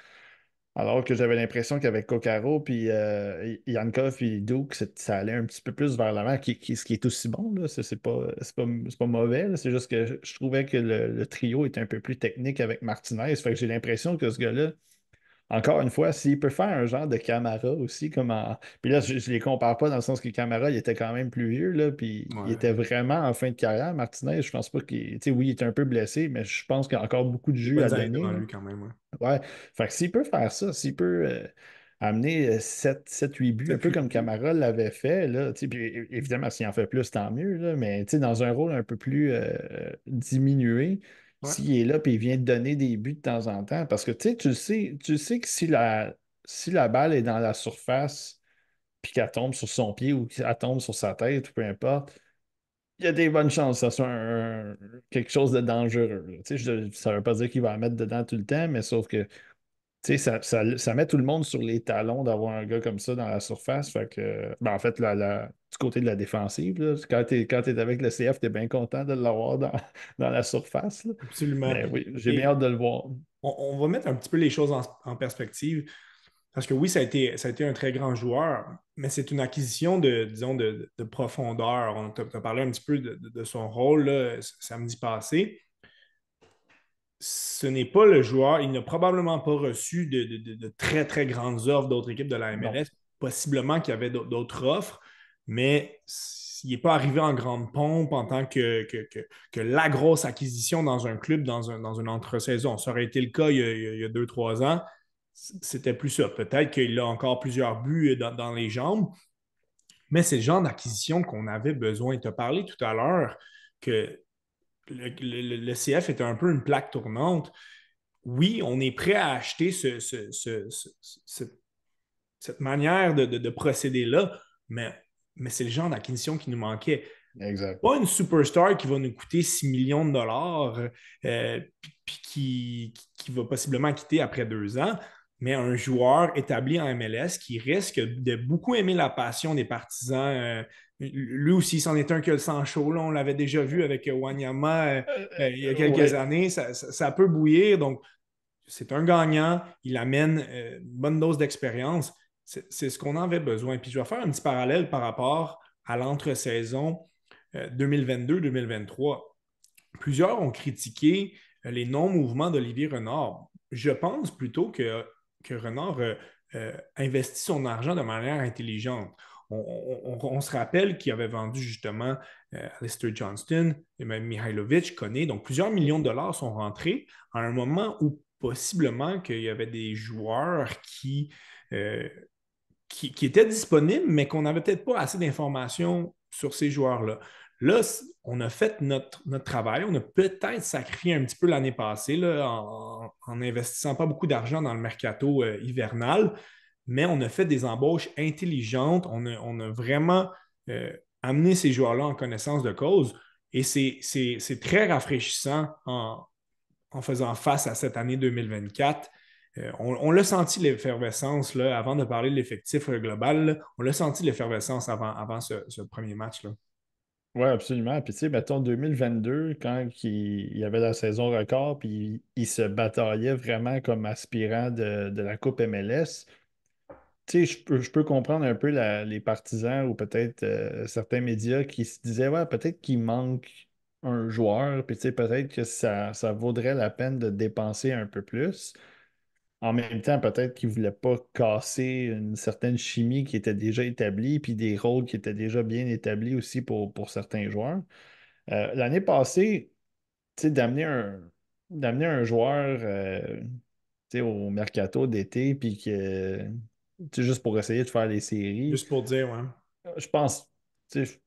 Alors que j'avais l'impression qu'avec Kokaro, puis euh, Yankov et Duke, ça allait un petit peu plus vers l'avant, qui, ce qui est aussi bon. Ce n'est pas, pas, pas, mauvais. C'est juste que je trouvais que le, le, trio était un peu plus technique avec Martinez. Fait que j'ai l'impression que ce gars-là, encore une fois, s'il peut faire un genre de Camara aussi, comme Puis là, je ne les compare pas dans le sens que Camara, il était quand même plus vieux, là, puis il était vraiment en fin de carrière. Martinez, je pense pas qu'il... Tu sais, oui, il est un peu blessé, mais je pense qu'il a encore beaucoup de jus à donner. Lui, quand même, ouais. ouais. Fait que s'il peut faire ça, s'il peut... Euh, amener 7-8 euh, buts, un peu comme Camara l'avait fait. Là, puis évidemment, s'il en fait plus, tant mieux. Là, mais dans un rôle un peu plus euh, diminué, s'il est là et il vient te donner des buts de temps en temps. Parce que tu sais, tu sais que si la, si la balle est dans la surface puis qu'elle tombe sur son pied ou qu'elle tombe sur sa tête, peu importe, il y a des bonnes chances que ce soit quelque chose de dangereux. ça ne veut pas dire qu'il va la mettre dedans tout le temps, mais sauf que ça, ça, met tout le monde sur les talons d'avoir un gars comme ça dans la surface. Fait que, ben, en fait, la, du côté de la défensive, quand tu es, avec le CF, tu es bien content de l'avoir dans, dans, la surface. Absolument. oui, j'ai bien hâte de le voir. On, va mettre un petit peu les choses en, perspective. Parce que oui, ça a, été, ça a été un très grand joueur, mais c'est une acquisition de, disons, de, profondeur. On t'a parlé un petit peu de, son rôle samedi passé ce n'est pas le joueur, il n'a probablement pas reçu de, très, très grandes offres d'autres équipes de la MLS. Possiblement qu'il y avait d'autres offres, mais il n'est pas arrivé en grande pompe en tant que, que, la grosse acquisition dans un club, dans, un, dans une entre-saison. Ça aurait été le cas il y a, deux, trois ans. C'était plus ça. Peut-être qu'il a encore plusieurs buts dans, les jambes, Mais c'est le genre d'acquisition qu'on avait besoin. Tu as parlé tout à l'heure que le, CF était un peu une plaque tournante. Oui, on est prêt à acheter cette manière de, procéder-là, mais, mais c'est le genre d'acquisition qui nous manquait. Exact. Pas une superstar qui va nous coûter 6 millions de dollars, euh, puis qui, qui, va possiblement quitter après deux ans, mais un joueur établi en MLS qui risque de beaucoup aimer la passion des partisans. Euh, lui aussi, c'en est un que le sang chaud. on l'avait déjà vu avec Wanyama euh, il y a quelques années. Ça, peut bouillir. Donc, c'est un gagnant. Il amène une bonne dose d'expérience. C'est ce qu'on avait besoin. Puis je vais faire un petit parallèle par rapport à l'entre-saison 2022-2023. Euh, Plusieurs ont critiqué euh, les non-mouvements d'Olivier Renard. Je pense plutôt que, que Renard euh, investit son argent de manière intelligente. On, se rappelle qu'il avait vendu justement Alistair Johnston et même Mihailovic, connaît. Donc, plusieurs millions de dollars sont rentrés à un moment où possiblement qu'il y avait des joueurs qui, qui, étaient disponibles, mais qu'on n'avait peut-être pas assez d'informations sur ces joueurs-là. Là, on a fait notre, notre travail. On a peut-être sacrifié un petit peu l'année passée là, en, n'investissant pas beaucoup d'argent dans le mercato euh, hivernal, mais on a fait des embauches intelligentes. On a, vraiment euh, amené ces joueurs-là en connaissance de cause. Et c'est très rafraîchissant en, faisant face à cette année 2024. Euh, on, l'a senti l'effervescence, avant de parler de l'effectif global, on l'a senti l'effervescence avant, avant ce, ce premier match. Là. Oui, absolument. Puis, tu sais, mettons 2022, quand il, y avait la saison record, puis il, se bataillait vraiment comme aspirant de, la Coupe MLS, sais, je peux, je peux comprendre un peu les partisans ou peut-être euh, certains médias qui se disaient, ouais, peut-être qu'il manque un joueur, puis peut-être que ça, ça vaudrait la peine de dépenser un peu plus. En même temps, peut-être qu'ils ne voulaient pas casser une certaine chimie qui était déjà établie, puis des rôles qui étaient déjà bien établis aussi pour, pour certains joueurs. Euh, l'année passée, d'amener un, d'amener un joueur euh, au mercato d'été, puis que juste pour essayer de faire les séries. Juste pour dire, ouais. Je pense,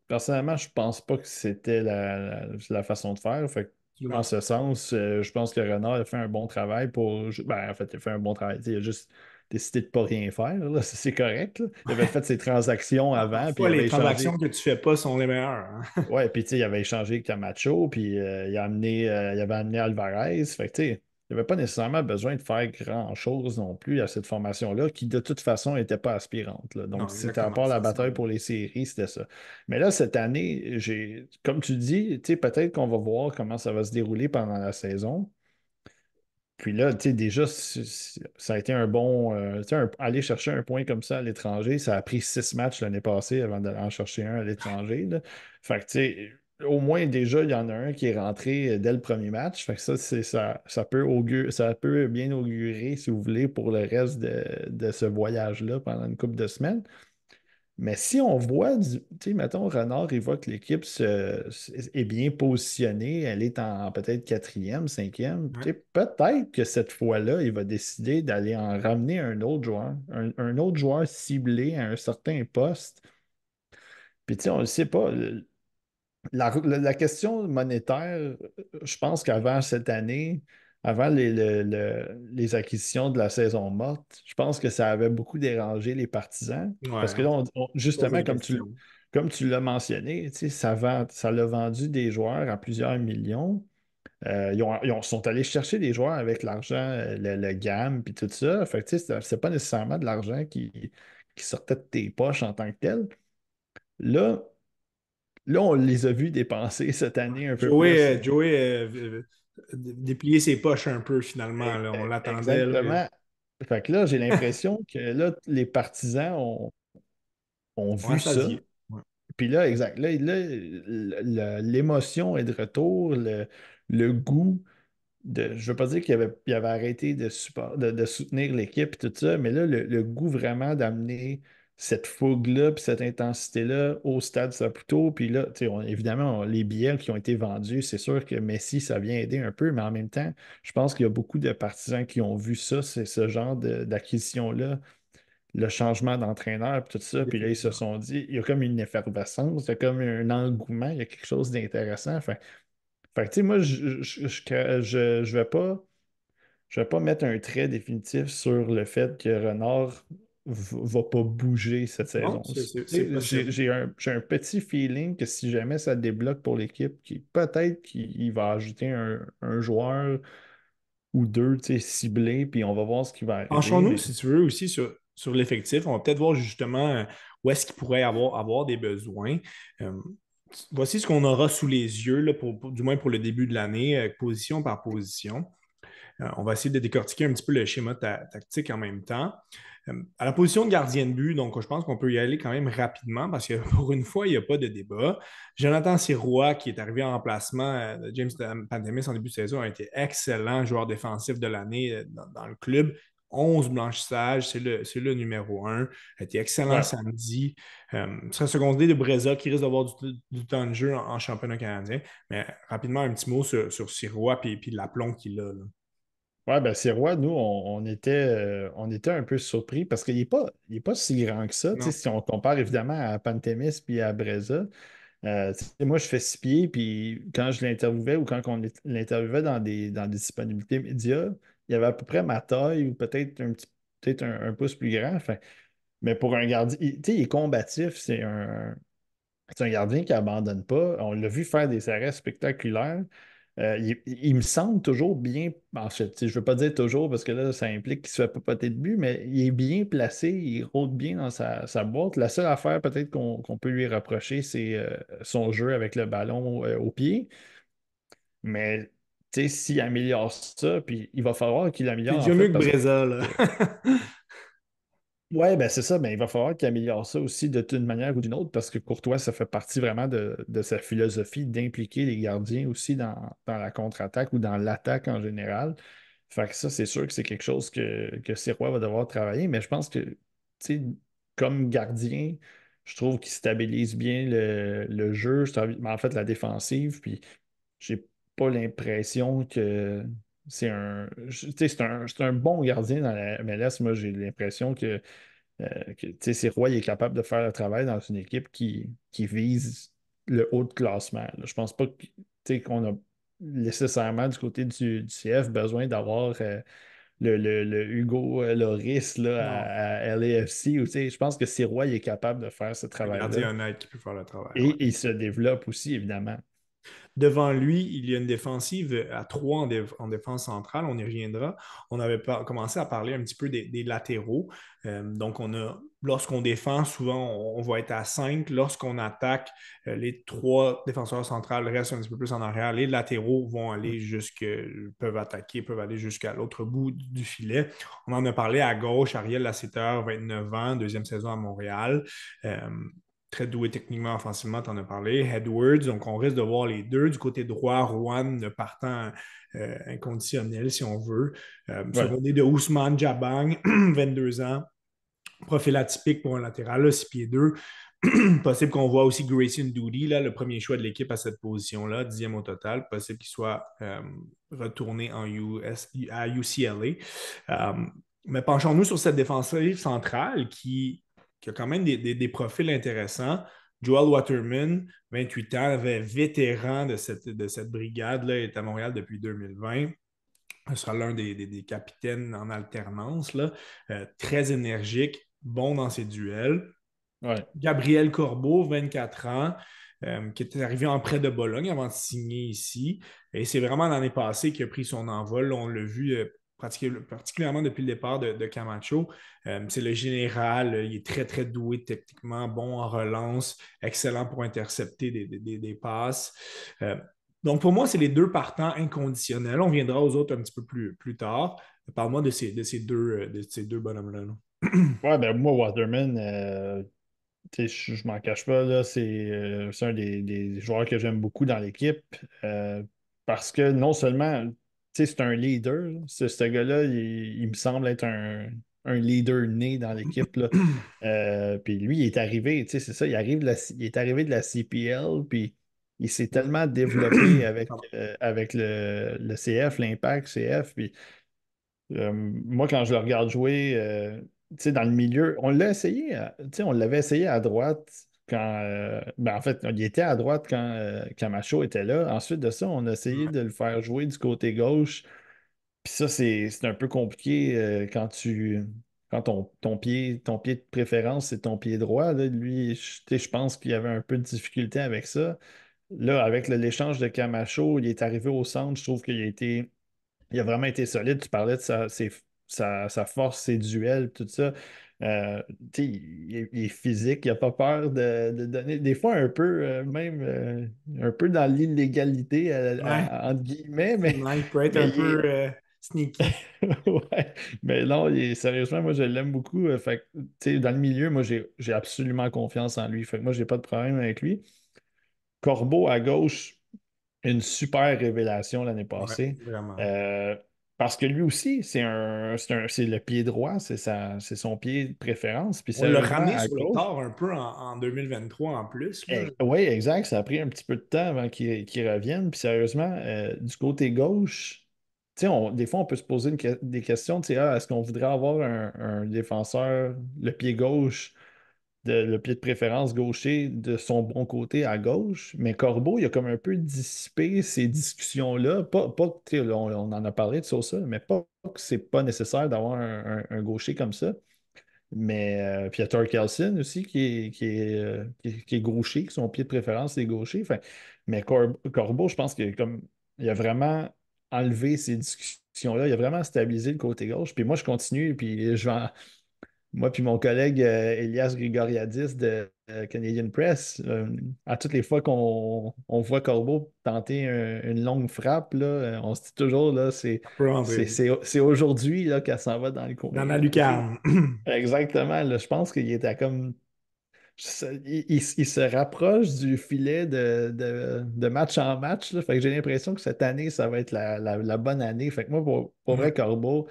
personnellement, je pense pas que c'était la, la, façon de faire. Fait en ce sens, euh, je pense que Renard a fait un bon travail pour. Ben, en fait, il a fait un bon travail. Il a juste décidé de ne pas rien faire. C'est correct. Il avait fait ses transactions avant. Puis les transactions que tu ne fais pas sont les meilleures. Hein. ouais, puis il avait échangé avec Camacho, puis euh, il, a amené, euh, il avait amené Alvarez. Fait que, il n'avait pas nécessairement besoin de faire grand-chose non plus à cette formation-là, qui de toute façon n'était pas aspirante. Donc, c'était à part la bataille pour les séries, c'était ça. Mais là, cette année, j'ai, comme tu dis, peut-être qu'on va voir comment ça va se dérouler pendant la saison. Puis là, tu sais, déjà, ça a été un bon. Euh, aller chercher un point comme ça à l'étranger, ça a pris six matchs l'année passée avant d'aller en chercher un à l'étranger. Fait que, tu sais, au moins déjà, il y en a un qui est rentré dès le premier match. Fait que ça, ça, ça, peut ça peut bien augurer, si vous voulez, pour le reste de, de ce voyage-là pendant une couple de semaines. Mais si on voit, tu sais, mettons, Renard, il voit que l'équipe est bien positionnée, elle est en peut-être quatrième, cinquième, peut-être que cette fois-là, il va décider d'aller en ramener un autre joueur, un, autre joueur ciblé à un certain poste. Puis, tu sais, on ne le sait pas. La, question monétaire, je pense qu'avant cette année, avant les, les, acquisitions de la saison morte, je pense que ça avait beaucoup dérangé les partisans. parce que là, justement, comme tu, comme tu l'as mentionné, ça, vend, ça l'a vendu des joueurs à plusieurs millions. Euh, ils, sont allés chercher des joueurs avec l'argent, euh, le, gamme, puis tout ça. Fait que, c'est pas nécessairement de l'argent qui, qui sortait de tes poches en tant que tel. Là, là, on les a vus dépenser cette année un peu plus. Joey, déplier ses poches un peu finalement. On l'attendait. Exactement. Fait que là, j'ai l'impression que là, les partisans ont, ont vu ça. Puis là, exact. Là, l'émotion est de retour, le, le goût je ne veux pas dire qu'il avait, avait arrêté de, de, soutenir l'équipe et tout ça, mais là, le, goût vraiment d'amener cette fougue-là, puis cette intensité-là au stade Saputo. Puis là, évidemment, les billets qui ont été vendus, c'est sûr que Messi, ça vient aider un peu, mais en même temps, je pense qu'il y a beaucoup de partisans qui ont vu ça, c'est ce genre d'acquisition-là le changement d'entraîneur, puis tout ça. Puis là, ils se sont dit, il y a comme une effervescence, il y a comme un engouement, il y a quelque chose d'intéressant. Fait, fait tu sais, moi, je je, je, vais. Je vais pas mettre un trait définitif sur le fait que Renard va pas bouger cette saison. J'ai un, un, petit feeling que si jamais ça débloque pour l'équipe, peut-être qu'il va ajouter un, un, joueur ou deux ciblés, puis on va voir ce qui va arriver. Penchons-nous, si tu veux, aussi sur, sur l'effectif. On va peut-être voir justement euh, où est-ce qu'il pourrait avoir, avoir des besoins. Euh, voici ce qu'on aura sous les yeux, là, pour, du moins pour le début de l'année, euh, position par position. On va essayer de décortiquer un petit peu le schéma tactique en même temps. À la position de gardien de but, donc je pense qu'on peut y aller quand même rapidement parce que pour une fois, il n'y a pas de débat. Jonathan Sirois, qui est arrivé en remplacement de James Pandemis en début de saison, a été excellent joueur défensif de l'année dans, le club. 11 blanchissages, c'est le, le, numéro 1. Il a été excellent samedi. Euh, serait secondé de Breza qui risque d'avoir du, temps de jeu en, championnat canadien. Mais rapidement, un petit mot sur, sur Sirois et l'aplomb qu'il a. Là. Oui, ben Sirois, nous, on, était, euh, on était un peu surpris parce qu'il n'est pas, pas si grand que ça. Si on compare évidemment à Pantémis puis à Breza. Euh, moi, je fais six pieds, puis quand je l'interviewais ou quand on l'interviewait dans des, dans des disponibilités médias, il y avait à peu près ma taille ou peut-être un petit peut-être un, pouce plus grand. Enfin, mais pour un gardien, il, il est combatif, c'est un, un gardien qui n'abandonne pas. On l'a vu faire des arrêts spectaculaires. Euh, il, me semble toujours bien. En fait, je ne veux pas dire toujours parce que là, ça implique qu'il ne se fait pas poter de but, mais il est bien placé, il rôde bien dans sa, boîte. La seule affaire peut-être qu'on peut lui reprocher, c'est euh, son jeu avec le ballon euh, au pied. Mais s'il améliore ça, puis il va falloir qu'il améliore. C'est mieux que là. Oui, ben c'est ça. Ben, il va falloir qu'il améliore ça aussi d'une manière ou d'une autre parce que Courtois, ça fait partie vraiment de, sa philosophie d'impliquer les gardiens aussi dans, la contre-attaque ou dans l'attaque en général. Fait que ça, c'est sûr que c'est quelque chose que, que Sirois va devoir travailler, mais je pense que, comme gardien, je trouve qu'il stabilise bien le, jeu, en fait, la défensive, puis j'ai pas l'impression que c'est un, un, un, bon gardien dans la MLS. Moi, j'ai l'impression que, euh, que Roy est capable de faire le travail dans une équipe qui, qui vise le haut de classement. Je pense pas qu'on a nécessairement du côté du, CF besoin d'avoir euh, le, le, Hugo Loris là, à, LAFC. je pense que Sirois est capable de faire ce travail-là. Un qui peut faire le travail. Et il se développe aussi, évidemment. Devant lui, il y a une défensive à trois en, défense centrale. On y reviendra. On avait commencé à parler un petit peu des, latéraux. Euh, donc, lorsqu'on défend, souvent, on, va être à cinq. Lorsqu'on attaque, euh, les trois défenseurs centrales restent un petit peu plus en arrière. Les latéraux vont aller jusque, peuvent attaquer, peuvent aller jusqu'à l'autre bout du filet. On en a parlé à gauche, Ariel Lasseter, 29 ans, deuxième saison à Montréal. Euh, très doué techniquement, offensivement, tu en as parlé. Edwards, donc on risque de voir les deux. Du côté droit, Rouen partant euh, inconditionnel, si on veut. Euh, ouais. de Ousmane Jabang, 22 ans. Profil atypique pour un latéral, 6 pieds 2. Possible qu'on voit aussi Grayson Doody, là, le premier choix de l'équipe à cette position-là, dixième au total. Possible qu'il soit euh, retourné en US, à UCLA. Euh, mais penchons-nous sur cette défensive centrale qui qui a quand même des, profils intéressants. Joel Waterman, 28 ans, avait vétéran de cette, de cette brigade-là, est à Montréal depuis 2020. Ce sera l'un des, capitaines en alternance, là. Euh, très énergique, bon dans ses duels. Gabriel Corbeau, 24 ans, euh, qui était arrivé en prêt de Bologne avant de signer ici. Et c'est vraiment l'année passée qu'il a pris son envol. On l'a vu euh, particulièrement depuis le départ de, Camacho. Euh, c'est le général, il est très, très doué techniquement, bon en relance, excellent pour intercepter des, passes. Euh, donc, pour moi, c'est les deux partants inconditionnels. On viendra aux autres un petit peu plus, plus tard. Parle-moi de ces, de ces deux, de ces deux bonhommes-là. Ouais, ben moi, Waterman, euh, je, je m'en cache pas, c'est un des, des, joueurs que j'aime beaucoup dans l'équipe. parce que non seulement c'est un leader. Ce, gars-là, il, me semble être un, leader né dans l'équipe. Euh, puis lui, il est arrivé, c'est ça, il, arrive il est arrivé de la CPL, puis il s'est tellement développé avec, euh, avec le, CF, l'impact CF. Puis euh, moi, quand je le regarde jouer, dans le milieu, on l'a essayé, on l'avait essayé à droite quand. Euh, ben, en fait, il était à droite quand euh, Camacho était là. Ensuite de ça, on a essayé de le faire jouer du côté gauche. Puis ça, c'est un peu compliqué euh, quand tu. Quand ton, ton, pied, ton pied de préférence, c'est ton pied droit. Lui, je, je pense qu'il y avait un peu de difficulté avec ça. Là, avec l'échange de Camacho, il est arrivé au centre. Je trouve qu'il a été. Il a vraiment été solide. Tu parlais de sa, sa, force, ses duels, tout ça. Euh, il, il, est physique, il n'a pas peur de, donner, des fois un peu, euh, même euh, un peu dans l'illégalité, entre guillemets. Mais, il peut être un peu sneaky. ouais, mais non, sérieusement, moi je l'aime beaucoup. fait, dans le milieu, moi j'ai absolument confiance en lui. Fait que moi, j'ai pas de problème avec lui. Corbeau à gauche, une super révélation l'année passée. vraiment. Parce que lui aussi, c'est un, c'est le pied droit, c'est son pied de préférence. Puis On l'a ramené sur le tard un peu en, 2023 en plus. Eh, oui, exact. Ça a pris un petit peu de temps avant qu'il revienne. Puis sérieusement, euh, du côté gauche, on, des fois, on peut se poser des questions. Ah, Est-ce qu'on voudrait avoir un, défenseur, le pied gauche, le pied de préférence gaucher de son bon côté à gauche. Mais Corbeau, il a comme un peu dissipé ces discussions-là. Pas, pas on, en a parlé de ça, mais pas que c'est pas nécessaire d'avoir un, gaucher comme ça. Mais euh, puis il y a aussi qui est, qui, euh, qui, gaucher, son pied de préférence est gaucher. mais Corbeau, je pense qu'il a vraiment enlevé ces discussions-là. Il a vraiment stabilisé le côté gauche. Puis moi, je continue, puis je vais moi puis mon collègue euh, Elias Grigoriadis de euh, Canadian Press, euh, à toutes les fois qu'on voit Corbeau tenter une longue frappe, là, on se dit toujours là, c'est aujourd'hui qu'elle s'en va dans le coin. Dans la lucarne. Exactement. je pense qu'il était comme. Il, se rapproche du filet de, match en match. Fait que j'ai l'impression que cette année, ça va être la, bonne année. Fait que moi, pour, pour vrai, Corbeau,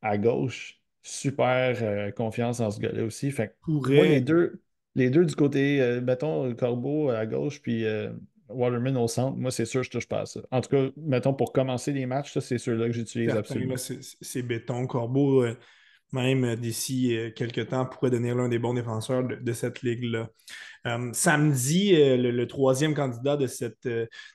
à gauche, super euh, confiance en ce gars-là aussi. Fait moi, les deux, les deux du côté, euh, mettons, Corbeau à gauche, puis euh, Waterman au centre, moi, c'est sûr que je touche pas à ça. En tout cas, mettons, pour commencer les matchs, c'est ceux-là que j'utilise absolument. C'est béton. Corbeau, même euh, d'ici euh, quelques temps, pourrait devenir l'un des bons défenseurs de, cette ligue-là. Euh, samedi, le, troisième candidat de cette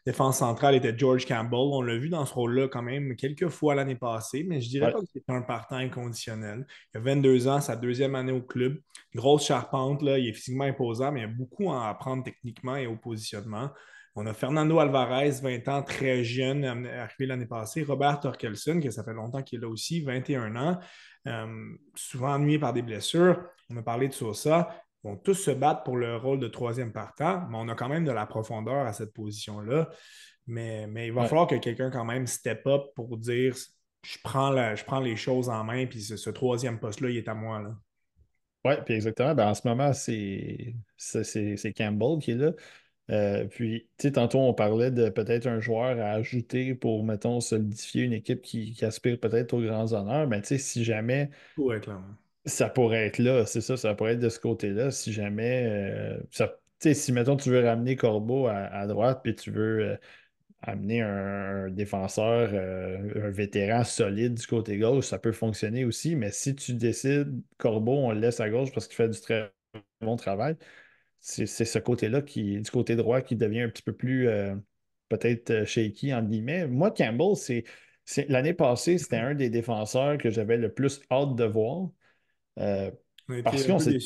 défense centrale était George Campbell. On l'a vu dans ce rôle-là quand même quelques fois l'année passée, mais je dirais pas que c'était un partant inconditionnel. Il a 22 ans, sa deuxième année au club. Grosse charpente, là, il est physiquement imposant, mais il y a beaucoup à apprendre techniquement et au positionnement. On a Fernando Alvarez, 20 ans, très jeune, arrivé l'année passée. Robert Torkelson, que ça fait longtemps qu'il est là aussi, 21 ans. Euh, souvent ennuyé par des blessures. On a parlé de Sosa. Ils vont tous se battre pour le rôle de troisième partant, mais on a quand même de la profondeur à cette position-là. Mais, mais, il va falloir que quelqu'un quand même step up pour dire je prends, je prends les choses en main, puis ce, troisième poste-là, il est à moi. Oui, puis exactement. Ben, en ce moment, c'est Campbell qui est là. Euh, puis, tu sais, tantôt, on parlait de peut-être un joueur à ajouter pour, mettons, solidifier une équipe qui, aspire peut-être aux grands honneurs. Mais, tu sais, si jamais. Ça pourrait être là, c'est ça, ça pourrait être de ce côté-là. Si jamais. Euh, tu sais, si, mettons, tu veux ramener Corbeau à, droite, puis tu veux euh, amener un, défenseur, un vétéran solide du côté gauche, ça peut fonctionner aussi. Mais si tu décides, Corbeau, on le laisse à gauche parce qu'il fait du très bon travail c'est ce côté-là qui, du côté droit qui devient un petit peu plus euh, peut-être euh, shaky, en guillemets. Moi, Campbell, c'est. L'année passée, c'était un des défenseurs que j'avais le plus hâte de voir. Euh, parce qu'on s'est.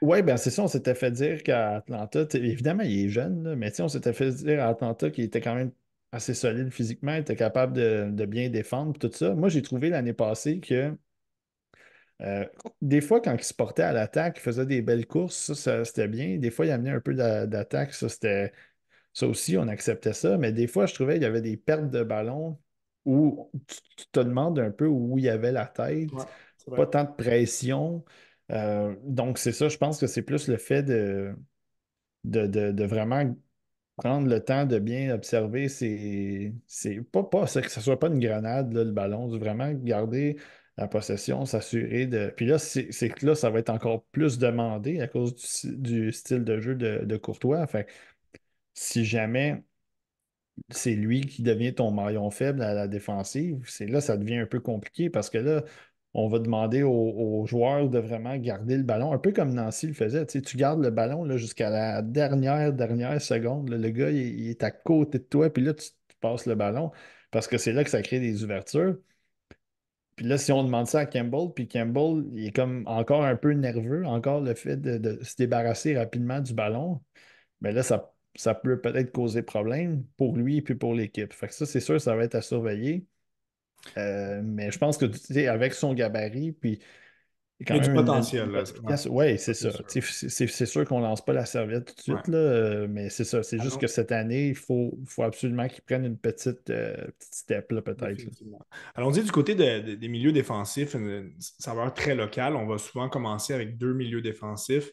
Oui, ben c'est ça, on s'était fait dire qu'à Atlanta, évidemment, il est jeune, mais on s'était fait dire à Atlanta qu'il était quand même assez solide physiquement, il était capable de, de bien défendre, tout ça. Moi, j'ai trouvé l'année passée que euh, des fois, quand il se portait à l'attaque, il faisait des belles courses, ça, c'était bien. Des fois, il amenait un peu d'attaque, ça, c'était. Ça aussi, on acceptait ça. Mais des fois, je trouvais qu'il y avait des pertes de ballon où tu, te demandes un peu où il y avait la tête, pas tant de pression. Euh, donc, c'est ça, je pense que c'est plus le fait de, de, vraiment prendre le temps de bien observer. C'est pas, pas que ce soit pas une grenade, le ballon, de vraiment garder la possession, s'assurer de. Puis là, c'est que là, ça va être encore plus demandé à cause du, style de jeu de, Courtois. Fait si jamais c'est lui qui devient ton maillon faible à la défensive, c'est là ça devient un peu compliqué parce que là, on va demander aux, joueurs de vraiment garder le ballon, un peu comme Nancy le faisait. Tu gardes le ballon jusqu'à la dernière, dernière seconde. le gars, il, est à côté de toi, puis là, tu, passes le ballon parce que c'est là que ça crée des ouvertures. Puis là, si on demande ça à Campbell, puis Campbell, il est comme encore un peu nerveux, encore le fait de, se débarrasser rapidement du ballon, mais là, ça, ça peut peut-être causer problème pour lui et puis pour l'équipe. Fait que ça, c'est sûr, ça va être à surveiller. Euh, mais je pense que avec son gabarit, puis il y a du potentiel. Oui, c'est ça. C'est sûr qu'on ne lance pas la serviette tout de suite, là, euh, mais c'est ça. C'est juste que cette année, il faut, faut absolument qu'ils prennent une petite, euh, petite step, peut-être. Allons-y du côté des milieux défensifs, une saveur très locale. On va souvent commencer avec deux milieux défensifs,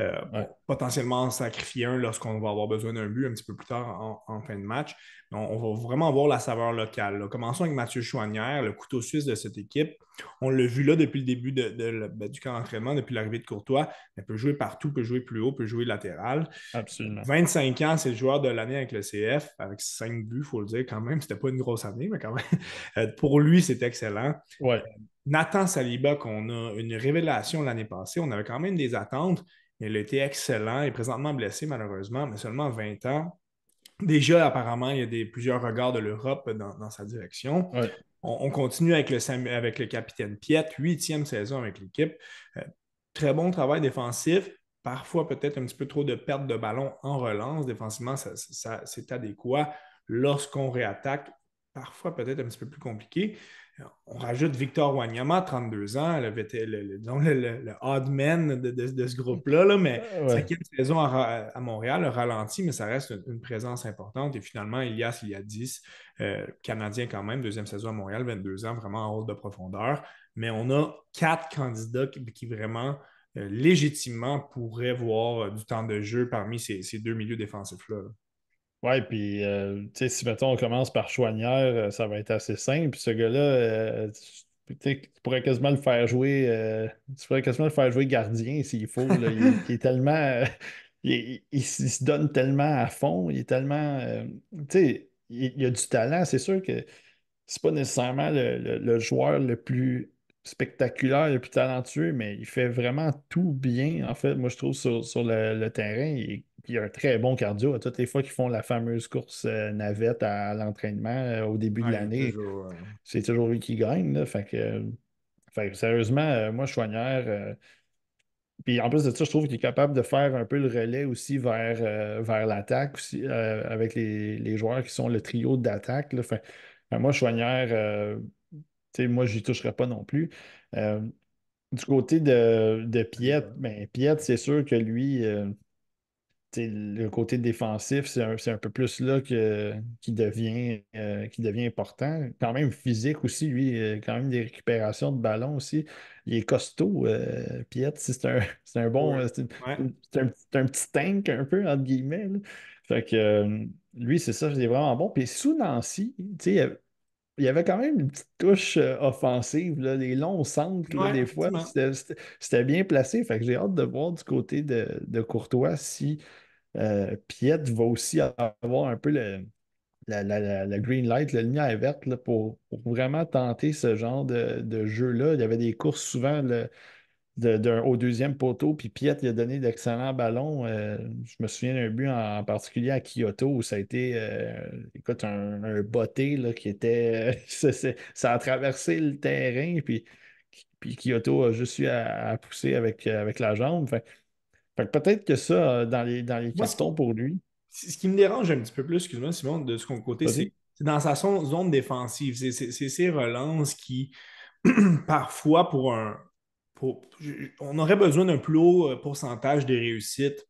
euh, potentiellement sacrifier un lorsqu'on va avoir besoin d'un but un petit peu plus tard en fin de match. On, va vraiment avoir la saveur locale. Commençons avec Mathieu Chouanière, le couteau suisse de cette équipe. On l'a vu là depuis le début ben, du camp d'entraînement, depuis l'arrivée de Courtois. Il peut jouer partout, peut jouer plus haut, peut jouer latéral. Absolument. 25 ans, c'est le joueur de l'année avec le CF, avec 5 buts, il faut le dire quand même. C'était pas une grosse année, mais quand même. Euh, pour lui, c'est excellent. Ouais. Euh, Nathan Saliba, qu'on a une révélation l'année passée, on avait quand même des attentes. Il a été excellent. Il est présentement blessé, malheureusement, mais seulement 20 ans. Déjà, apparemment, il y a des, plusieurs regards de l'Europe dans, sa direction. On, continue avec le, avec le capitaine Piet, huitième saison avec l'équipe. Euh, très bon travail défensif. Parfois, peut-être un petit peu trop de perte de ballon en relance. Défensivement, c'est adéquat. Lorsqu'on réattaque, parfois peut-être un petit peu plus compliqué. On rajoute Victor Wanyama, 32 ans, le, le, odd man de, ce groupe-là, mais cinquième saison à, Montréal, a ralenti, mais ça reste une, présence importante. Et finalement, Elias, il y a 10, euh, Canadien quand même, deuxième saison à Montréal, 22 ans, vraiment en hausse de profondeur. Mais on a quatre candidats qui, vraiment, euh, légitimement, pourraient voir euh, du temps de jeu parmi ces, ces deux milieux défensifs-là. là Ouais, puis, euh, tu sais, si mettons, on commence par Chouanière, euh, ça va être assez simple. Ce gars-là, euh, tu pourrais quasiment le faire jouer, tu pourrais quasiment le faire jouer gardien s'il faut. Il, est tellement. il, se donne tellement à fond, il est tellement. tu sais, il, a du talent. C'est sûr que c'est pas nécessairement le, joueur le plus spectaculaire, le plus talentueux, mais il fait vraiment tout bien, en fait, moi, je trouve, sur, le, terrain. Il, il a un très bon cardio. À toutes les fois qu'ils font la fameuse course euh, navette à, l'entraînement euh, au début de l'année, c'est toujours lui qui gagne. Fait, que, sérieusement, euh, moi, Chouanière. puis en plus de ça, je trouve qu'il est capable de faire un peu le relais aussi vers, vers l'attaque, aussi, avec les, joueurs qui sont le trio d'attaque. moi, Chouanière, moi, je n'y toucherai pas non plus. du côté de, de Piet, ben, Piet, c'est sûr que lui, le côté défensif, c'est un, peu plus là que, qui, devient, euh, qui devient important. Quand même physique aussi, lui, euh, quand même des récupérations de ballon aussi. Il est costaud, euh, Piet. C'est un, un, bon. C'est un, petit tank un peu, entre guillemets. Fait que lui, c'est ça, c'est vraiment bon. Puis sous Nancy, il y avait quand même une petite touche offensive, là, des longs centres, des fois. C'était bien placé. Fait que j'ai hâte de voir du côté de, de Courtois si euh, Piet va aussi avoir un peu le, la, green light, la lumière verte là, pour, vraiment tenter ce genre de, jeu-là. Il y avait des courses souvent au deuxième poteau, puis Piet il a donné d'excellents ballons. Euh, je me souviens d'un but en, particulier à Kyoto où ça a été euh, écoute, un, un botté là, qui était. ça a traversé le terrain, puis, puis Kyoto a juste eu à, pousser avec, avec la jambe peut-être que ça, euh, dans les, dans les cartons pour lui. Ce qui me dérange un petit peu plus, excuse-moi, Simon, de ce qu'on côté, c'est dans sa zone défensive. C'est ces relances qui, parfois, pour un. On aurait besoin d'un plus haut euh, pourcentage de réussite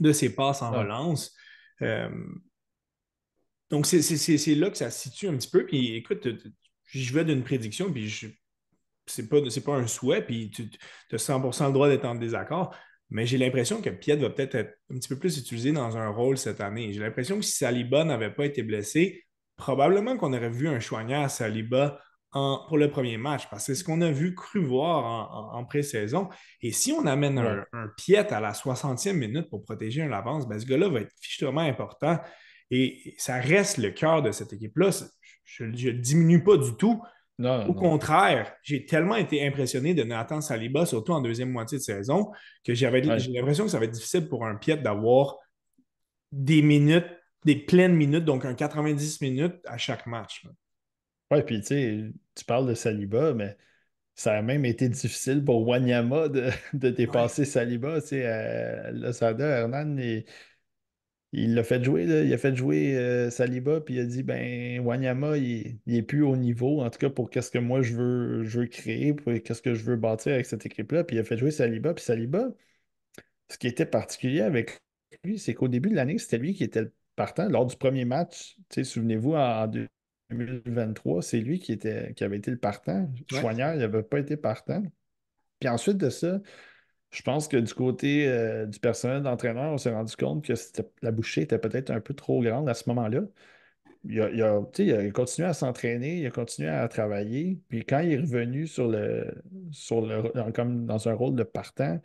de ses passes en relance. Euh, donc, c'est là que ça se situe un petit peu. Puis, écoute, je vais d'une prédiction, puis je, c'est pas, pas un souhait, puis tu as 100% le droit d'être en désaccord. Mais j'ai l'impression que Piet va peut-être être un petit peu plus utilisé dans un rôle cette année. J'ai l'impression que si Saliba n'avait pas été blessé, probablement qu'on aurait vu un Chouanière à Pour le premier match, parce que c'est ce qu'on a vu cru voir en, pré-saison. Et si on amène un, Piet à la 60e minute pour protéger un avance, ben, ce gars-là va être fichement important. Et ça reste le cœur de cette équipe-là. Je ne diminue pas du tout, Non, Au non. contraire, j'ai tellement été impressionné de Nathan Saliba, surtout en deuxième moitié de saison, que j'avais Ouais. j'ai l'impression que ça va être difficile pour un Piet d'avoir des minutes, des pleines minutes, donc un 90 minutes à chaque match. là. Ouais, puis tu sais, tu parles de Saliba, mais ça a même été difficile pour Wanyama de, de dépasser Saliba. Tu sais, Losada, Hernan, il il l'a fait jouer, là. il a fait jouer euh, Saliba, puis il a dit ben Wanyama, il, il est plus au niveau, en tout cas pour qu'est-ce que moi je veux, je veux créer, pour qu'est-ce que je veux bâtir avec cette équipe-là. Puis il a fait jouer Saliba, puis Saliba, ce qui était particulier avec lui, c'est qu'au début de l'année, c'était lui qui était le partant lors du premier match. Souvenez-vous, en, en 2023, c'est lui qui, était, qui avait été le partant. Ouais. Chouanière, il n'avait pas été partant. Puis ensuite de ça, je pense que du côté euh, du personnel d'entraîneur, on s'est rendu compte que la bouchée était peut-être un peu trop grande à ce moment-là. Il a, il a- tu sais, il a continué à s'entraîner, il a continué à travailler. Puis quand il est revenu sur le, sur le, dans- comme dans un rôle de partant,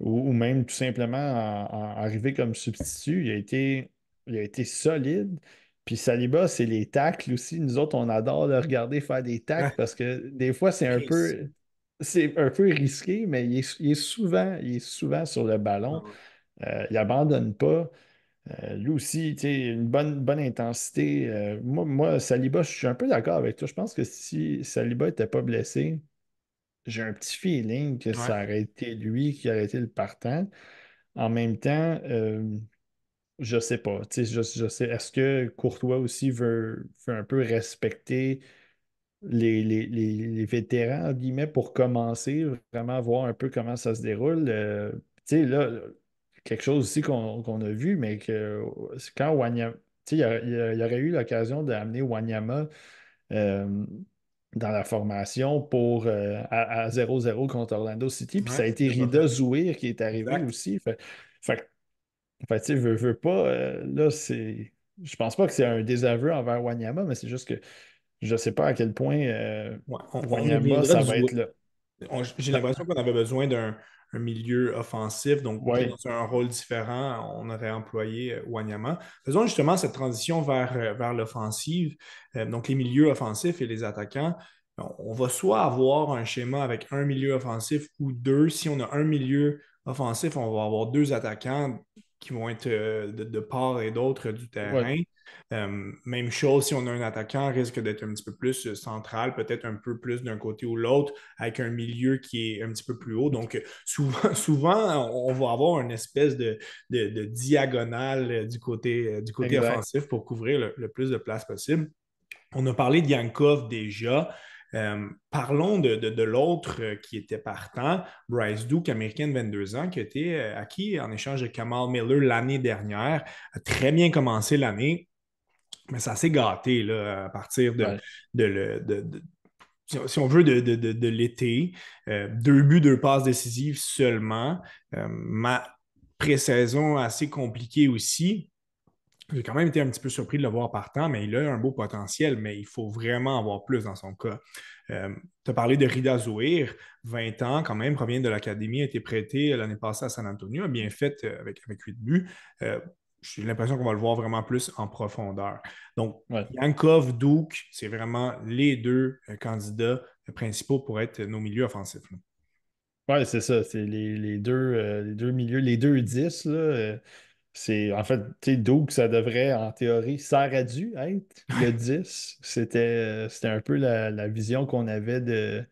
ou, ou même tout simplement en, en- arrivé comme substitut, il a été, il a été solide. Puis Saliba, c'est les tacles aussi. Nous autres, on adore le regarder faire des tacles parce que des fois, c'est un peu, c'est un peu risqué, mais il est, il est souvent, il est souvent sur le ballon. Euh, il abandonne pas. Euh, lui aussi, tu sais, une bonne, bonne intensité. Euh, moi, moi, Saliba, je suis un peu d'accord avec toi. Je pense que si Saliba n'était pas blessé, j'ai un petit feeling que ça aurait été lui qui aurait été le partant. En même temps, je sais pas. Tu sais, je, je sais, est-ce que Courtois aussi veut, veut un peu respecter les, les, les- les vétérans, guillemets, pour commencer, vraiment voir un peu comment ça se déroule? Euh, tu sais, là, quelque chose aussi qu'on a vu, mais que quand Wanyama, tu sais, il y, aurait eu l'occasion d'amener Wanyama euh, dans la formation pour euh, à, à 0-0 contre Orlando City. Puis Ouais, ça a été Rida. Zouir qui est arrivé Exact. aussi. Fait, fait, fait, tu sais, veux, veux pas, euh, là, c'est. Je pense pas que c'est un désaveu envers Wanyama, mais c'est juste que je sais pas à quel point euh, Ouais, on, Wanyama, ça va être là. J'ai l'impression qu'on avait besoin d'un un milieu offensif, donc Oui, dans un rôle différent, on aurait employé euh, Wanyama. Faisons justement cette transition vers, vers l'offensive, Euh, donc les milieux offensifs et les attaquants. On va soit avoir un schéma avec un milieu offensif ou deux. Si on a un milieu offensif, on va avoir deux attaquants qui vont être euh, de, de part et d'autre du terrain. Euh, même chose, si on a un attaquant, risque d'être un petit peu plus euh, central, peut-être un peu plus d'un côté ou l'autre, avec un milieu qui est un petit peu plus haut. Donc, souvent, souvent on va avoir une espèce de, de- de diagonale euh, du côté, du côté Exact. offensif pour couvrir le, le plus de place possible. On a parlé de Yankov déjà. Euh, parlons de, de- de l'autre euh, qui était partant, Bryce Duke, américain de 22 ans, qui a été euh, acquis en échange de Kamal Miller l'année dernière. A très bien commencé l'année, mais ça s'est gâté là, à partir de, Ouais. de le- de- de- si on- si on veut, de, de- de- de l'été. Euh, deux buts, deux passes décisives seulement. Euh, ma pré-saison assez compliquée aussi. J'ai quand même été un petit peu surpris de le voir partant, mais il a un beau potentiel, mais il faut vraiment avoir plus dans son cas. Euh, tu as parlé de Rida Zouir, 20 ans quand même, provient de l'académie, a été prêté l'année passée à San Antonio, a bien fait euh, avec, avec 8 buts. Euh, j'ai l'impression qu'on va le voir vraiment plus en profondeur. Donc, Ouais. Yankov, Duke, c'est vraiment les deux candidats principaux pour être nos milieux offensifs. Ouais, c'est ça. C'est les, les deux, euh, les deux milieux, les deux 10, là. C'est en fait, tu sais, ça devrait, en théorie, ça aurait dû être le 10. C'était, euh, c'était un peu la, la vision qu'on avait de,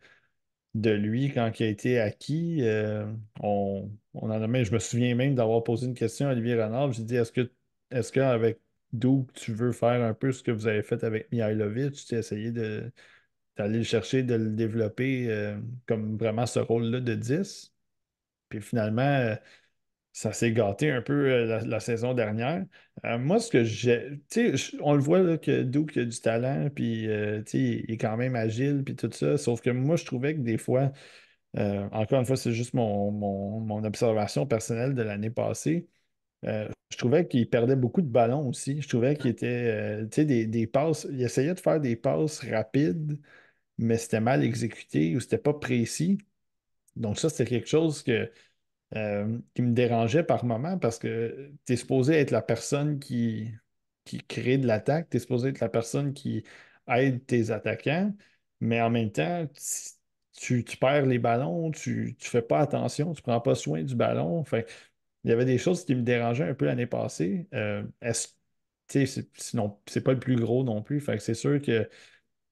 de lui quand il a été acquis. Euh, on, on en a même, je me souviens même d'avoir posé une question à Olivier Renard. J'ai dit est-ce que est-ce qu'avec Doug, tu veux faire un peu ce que vous avez fait avec Mihailovic? Tu as essayé de, d'aller le chercher, de le développer euh, comme vraiment ce rôle-là de 10. Puis finalement, ça s'est gâté un peu euh, la, saison dernière. Euh, moi, ce que j'ai. On le voit là, que Duke a du talent, puis euh, il est quand même agile, puis tout ça. Sauf que moi, je trouvais que des fois, euh, encore une fois, c'est juste mon, mon- mon observation personnelle de l'année passée. je trouvais qu'il perdait beaucoup de ballons aussi. Je trouvais qu'il était, des, des passes. Il essayait de faire des passes rapides, mais c'était mal exécuté ou c'était pas précis. Donc, ça, c'était quelque chose que euh, qui me dérangeait par moment parce que tu es supposé être la personne qui, qui crée de l'attaque, tu es supposé être la personne qui aide tes attaquants, mais en même temps, tu, tu perds les ballons, tu ne fais pas attention, tu ne prends pas soin du ballon. Fait, il y avait des choses qui me dérangeaient un peu l'année passée. Euh, est-ce sinon, c'est pas le plus gros non plus. Fait que c'est sûr que.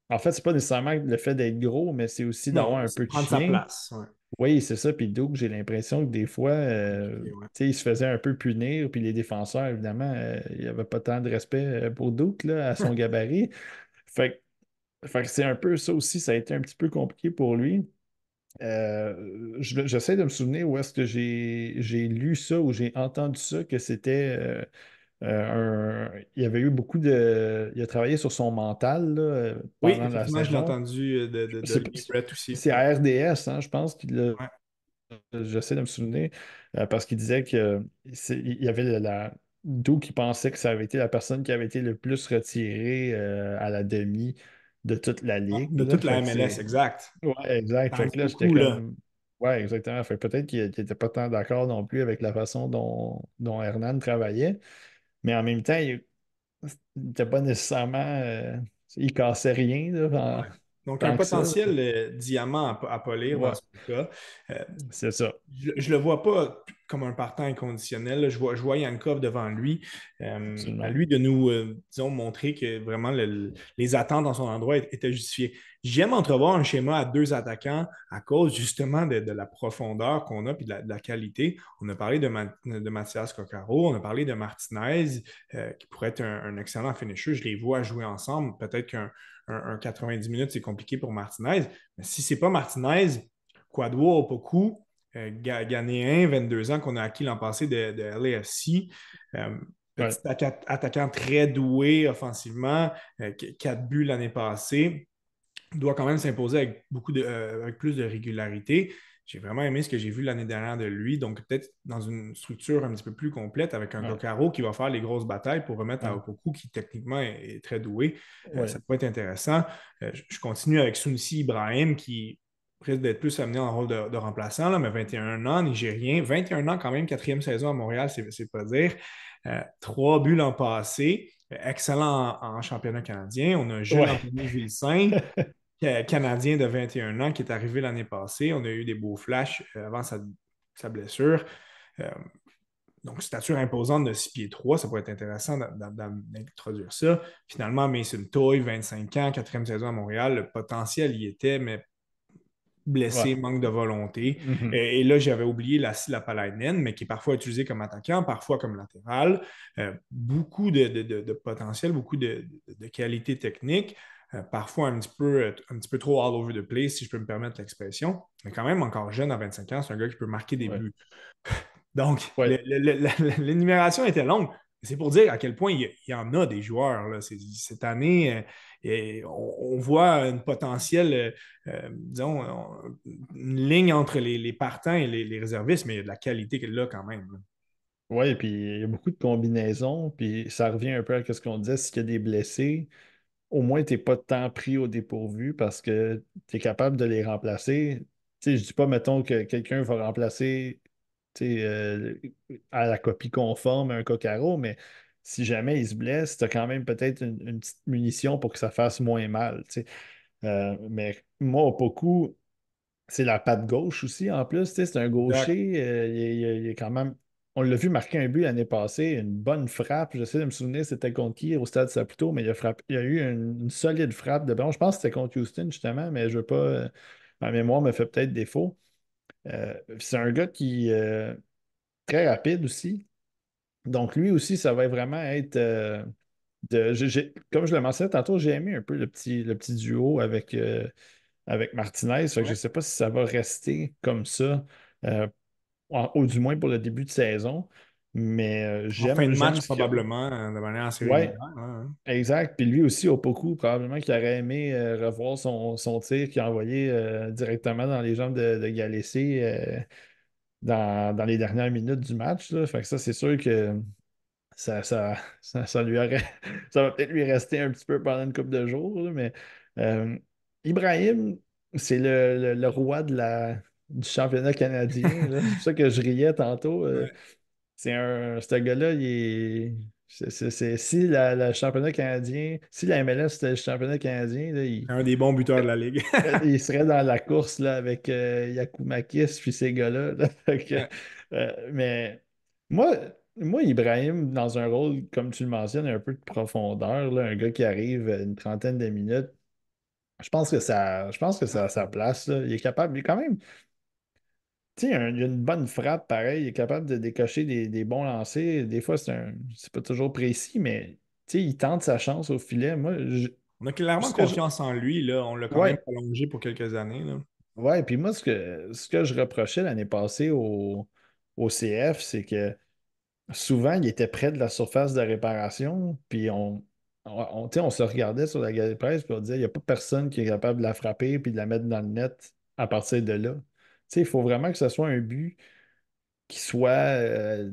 En fait, c'est pas nécessairement le fait d'être gros, mais c'est aussi d'avoir un peu de chien. sa place. Oui, c'est ça. Puis Doug, j'ai l'impression que des fois, euh, il se faisait un peu punir. Puis les défenseurs, évidemment, euh, il n'y avait pas tant de respect euh, pour Doug là, à son gabarit. Fait, fait que c'est un peu ça aussi. Ça a été un petit peu compliqué pour lui. J'essaie de me souvenir où est-ce que j'ai lu ça, ou j'ai entendu ça, que c'était euh, il avait eu beaucoup de. Il a travaillé sur son mental là, oui, la saison. je l'ai entendu euh, de, de, de aussi. C'est à RDS, hein, je pense qu'il J'essaie de me souvenir euh, parce qu'il disait qu'il y avait la, d'où qui pensait que ça avait été la personne qui avait été le plus retirée à la demi de toute la ah, ligue. de toute la MLS, exact. Oui, exact. Fait que là, j'étais comme. Oui, exactement. Fait peut-être qu'il n'était pas tant d'accord non plus avec la façon dont, dont Hernan travaillait. Mais en même temps, il n'était pas nécessairement. Euh, il cassait rien. Donc, un potentiel euh, diamant à, polir dans ce cas. Euh, c'est ça. Je ne le vois pas comme un partant inconditionnel. Je vois, je vois Yankov devant lui. Euh, à lui de nous, euh, disons, montrer que vraiment les attentes dans son endroit étaient justifiées. J'aime entrevoir un schéma à deux attaquants à cause justement de, la profondeur qu'on a et de la, qualité. On a parlé de, de Mathias Coccaro, on a parlé de Martinez, euh, qui pourrait être un, excellent finisher. Je les vois jouer ensemble. Peut-être qu'un 90 minutes, c'est compliqué pour Martinez. Mais si ce n'est pas Martinez, Quadwo ou Poku, euh, Ghanéen, 22 ans, qu'on a acquis l'an passé de, de LAFC. Euh, petit attaquant très doué offensivement, euh, quatre buts l'année passée, doit quand même s'imposer avec, beaucoup de, avec plus de régularité. J'ai vraiment aimé ce que j'ai vu l'année dernière de lui. Donc, peut-être dans une structure un petit peu plus complète avec un ouais. qui va faire les grosses batailles pour remettre à Opoku, qui techniquement est, très doué. ça peut être intéressant. je continue avec Sunsi Ibrahim, qui risque d'être plus amené en rôle de, remplaçant, là, mais 21 ans, Nigérien. 21 ans quand même, quatrième saison à Montréal, c'est pas dire. Euh, trois buts l'an passé. Excellent en, championnat canadien. On a un jeune Anthony Vilsain, canadien de 21 ans, qui est arrivé l'année passée. On a eu des beaux flashs euh, avant sa, blessure. Euh, donc, stature imposante de 6 pieds 3, ça pourrait être intéressant d'introduire ça. Finalement, Mason Toy, 25 ans, quatrième saison à Montréal, le potentiel y était, mais blessé, manque de volonté. Mhm. et, là, j'avais oublié la Silla Palainen, mais qui est parfois utilisé comme attaquant, parfois comme latéral. Euh, beaucoup de, potentiel, beaucoup de, qualité technique. Euh, parfois un petit, peu, un petit peu trop all over the place, si je peux me permettre l'expression. Mais quand même, encore jeune à 25 ans, c'est un gars qui peut marquer des buts. Donc, l'énumération était longue. C'est pour dire à quel point il y, en a des joueurs. Là. Cette année, euh, et on, voit une potentielle, euh, euh, disons, une ligne entre les, partants et les, réservistes, mais il y a de la qualité là quand même. Oui, puis il y a beaucoup de combinaisons, puis ça revient un peu à ce qu'on disait, s'il y a des blessés, au moins tu n'es pas tant pris au dépourvu parce que tu es capable de les remplacer. Je ne dis pas, mettons, que quelqu'un va remplacer euh, à la copie conforme un Cocaro, mais si jamais il se blesse, tu as quand même peut-être une, petite munition pour que ça fasse moins mal. Euh, mais moi, beaucoup, c'est la patte gauche aussi en plus. C'est un gaucher. Euh, il, est quand même. On l'a vu marquer un but l'année passée, une bonne frappe. J'essaie de me souvenir c'était contre qui au stade Saputo, mais il a, il a eu une, solide frappe de ballon. Je pense que c'était contre Houston justement, mais je veux pas. Euh, ma mémoire me fait peut-être défaut. c'est un gars qui est très rapide aussi. Donc, lui aussi, ça va vraiment être. Euh, de, comme je le mentionnais tantôt, j'ai aimé un peu le petit, le petit duo avec, euh, avec Martinez. Je ne sais pas si ça va rester comme ça, euh, ou du moins pour le début de saison. Mais j'aime. En fin de match, probablement, de manière assez ouais, hein. Exact. Puis lui aussi, au beaucoup, probablement qu'il aurait aimé revoir son, tir qu'il a envoyé directement dans les jambes de, de dans, les dernières minutes du match. Fait que ça, c'est sûr que ça, ça, ça, lui aurait, ça va peut-être lui rester un petit peu pendant une couple de jours. mais euh, Ibrahim, c'est le, roi de la, du championnat canadien. c'est pour ça que je riais tantôt. Euh, c'est un, ce gars-là, il est. C'est, si le championnat canadien, si la MLS c'était le championnat canadien, il, un des bons buteurs de la Ligue. il serait dans la course là, avec euh, Yakumakis puis ces gars-là. Euh, mais moi, moi, Ibrahim, dans un rôle, comme tu le mentionnes, un peu de profondeur, un gars qui arrive une trentaine de minutes, je pense que ça, je pense que ça a sa place. Il est capable, il est quand même il a une bonne frappe, pareil. Il est capable de décocher des, bons lancers. Des fois, c'est un... pas toujours précis, mais il tente sa chance au filet. Moi, On a clairement confiance en lui. Là. On l'a quand même prolongé pour quelques années. Là. Ouais, puis moi, ce que, ce que je reprochais l'année passée au, au CF, c'est que souvent, il était près de la surface de réparation, puis on, on, on se regardait sur la galerie de presse, puis on disait, il n'y a pas personne qui est capable de la frapper puis de la mettre dans le net à partir de là il faut vraiment que ce soit un but qui soit euh,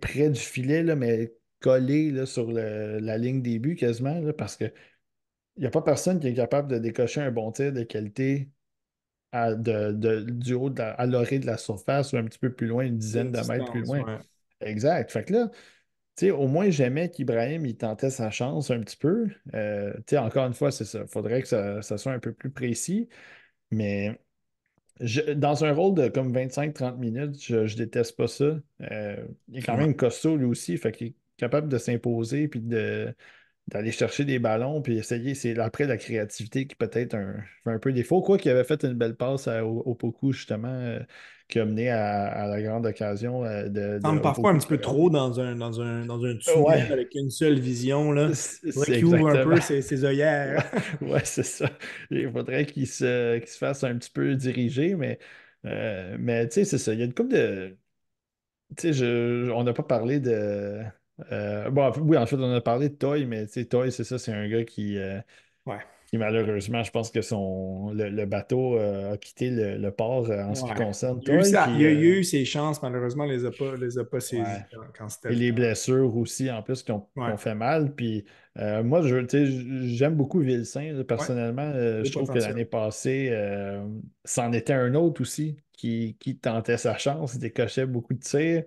près du filet, là, mais collé là, sur la ligne des buts quasiment, parce que il n'y a pas personne qui est capable de décocher un bon tir de qualité à, de, du haut à l'orée de la surface ou un petit peu plus loin, une dizaine de mètres plus loin. Exact. Fait que là, au moins, j'aimais qu'Ibrahim il tentait sa chance un petit peu. Euh, encore une fois, c'est ça. Il faudrait que ça, ça, soit un peu plus précis. Mais dans un rôle de comme 25-30 minutes, je, je déteste pas ça. Euh, il est quand même costaud lui aussi, fait qu'il est capable de s'imposer puis d'aller chercher des ballons puis essayer. C'est après la créativité qui peut-être un, un peu défaut. Quoi qu'il avait fait une belle passe au, Poku, justement, euh, qui a mené à, la grande occasion euh, de. de semble parfois un petit peu trop dans un, dans un, dans un tunnel avec une seule vision. Là. Il ouvre un peu ses, ses œillères. ouais, c'est ça. Il faudrait qu'il se, se fasse un petit peu diriger, mais, euh, mais tu sais, c'est ça. Il y a une couple de. Tu sais, on n'a pas parlé de. Euh, bon, oui, en fait, on a parlé de Toy, mais tu sais, Toy, c'est ça, c'est un gars qui. ouais malheureusement, je pense que son, le, bateau euh, a quitté le, port euh, en ce qui concerne toi. Il, a eu, ses chances, malheureusement, il ne les a pas, les a pas saisies quand, c'était. Et les blessures aussi, en plus, qui ont, fait mal. Puis euh, moi, j'aime beaucoup Vilsain, personnellement. je trouve que l'année passée, c'en était un autre aussi qui, qui tentait sa chance, décochait beaucoup de tirs,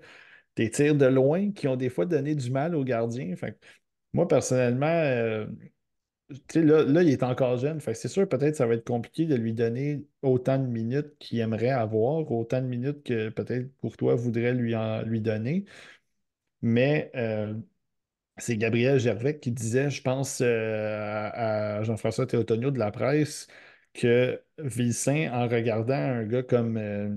des tirs de loin qui ont des fois donné du mal aux gardiens. Fait moi, personnellement, Là, là, il est encore jeune. c'est sûr, peut-être ça va être compliqué de lui donner autant de minutes qu'il aimerait avoir, autant de minutes que peut-être pour toi voudrait lui, lui donner. Mais euh, c'est Gabriel Gervais qui disait, je pense euh, à, Jean-François Théotonio de la presse, que Vilsain, en regardant un gars comme, euh,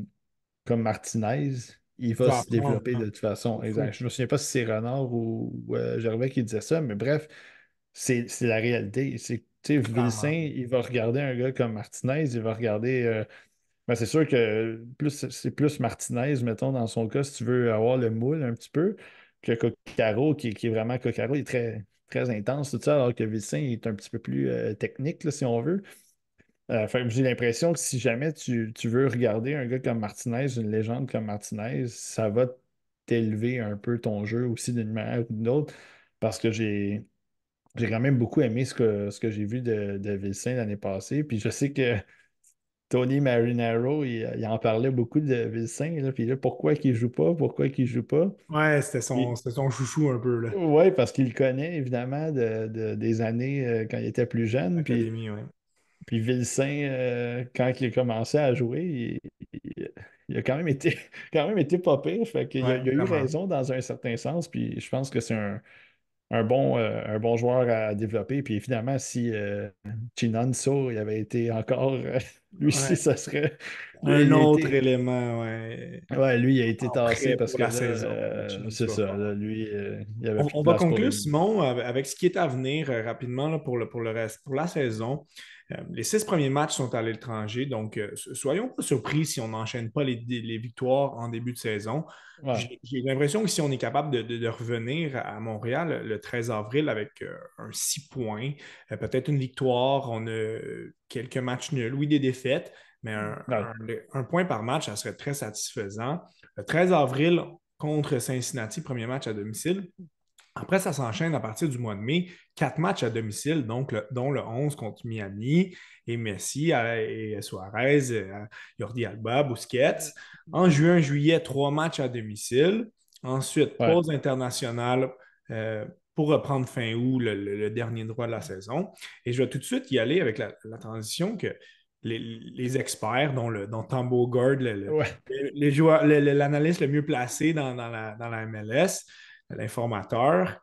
comme Martinez, il va se développer de toute façon. Exact. Je ne me souviens pas si c'est Renard ou, ou Gervais qui disait ça, mais bref, c'est la réalité. C'est, Vilsain, il va regarder un gars comme Martinez, il va regarder. Euh, ben, c'est sûr que plus, c'est plus Martinez, mettons, dans son cas, si tu veux avoir le moule un petit peu, que Coccaro, qui, qui est vraiment Coccaro, il est très, très intense, tout ça, alors que Vilsain est un petit peu plus euh, technique, si on veut. Euh, j'ai l'impression que si jamais tu, tu, veux regarder un gars comme Martinez, une légende comme Martinez, ça va t'élever un peu ton jeu aussi d'une manière ou d'une autre, parce que j'ai j'ai quand même beaucoup aimé ce que, ce que j'ai vu de, de Vilsain l'année passée. Puis je sais que Tony Marinaro, il, en parlait beaucoup de Vilsain. Là, puis là, pourquoi il ne joue pas? Pourquoi il ne joue pas? Ouais, c'était son, son, chouchou un peu. Oui, parce qu'il le connaît évidemment de, des années euh, quand il était plus jeune. Puis, puis Vilsain, euh, quand il a commencé à jouer, il, a quand même été, quand même été pas pire. Fait qu'il a, il a eu raison dans un certain sens. Puis je pense que c'est un un bon, euh, un bon joueur à développer. Puis finalement, si euh, Chinon il avait été encore, euh, lui aussi, ça serait. Un autre élément, ouais. Ouais, lui, il a été tassé parce que c'est ça. lui, il avait On, on va conclure, Simon, avec ce qui est à venir rapidement pour, le, pour, le reste, pour la saison. Euh, les six premiers matchs sont à l'étranger, donc euh, soyons pas surpris si on n'enchaîne pas les, victoires en début de saison. J'ai l'impression que si on est capable de, revenir à Montréal le 13 avril avec euh, un 6 points, peut-être une victoire, on a quelques matchs nuls, oui, des défaites, mais un, un, point par match, ça serait très satisfaisant. Le 13 avril contre Cincinnati, premier match à domicile. Après, ça s'enchaîne à partir du mois de mai. Quatre matchs à domicile, donc dont le 11 contre Miami et Messi et Suarez, Jordi Alba, Busquets. En juin, juillet, trois matchs à domicile. Ensuite, pause internationale. Euh, pour reprendre fin août le, dernier droit de la saison. Et je vais tout de suite y aller avec la, transition que les, experts, dont, le, dont Tambo Gord, l'analyste le, mieux placé dans, la, dans la MLS, l'informateur,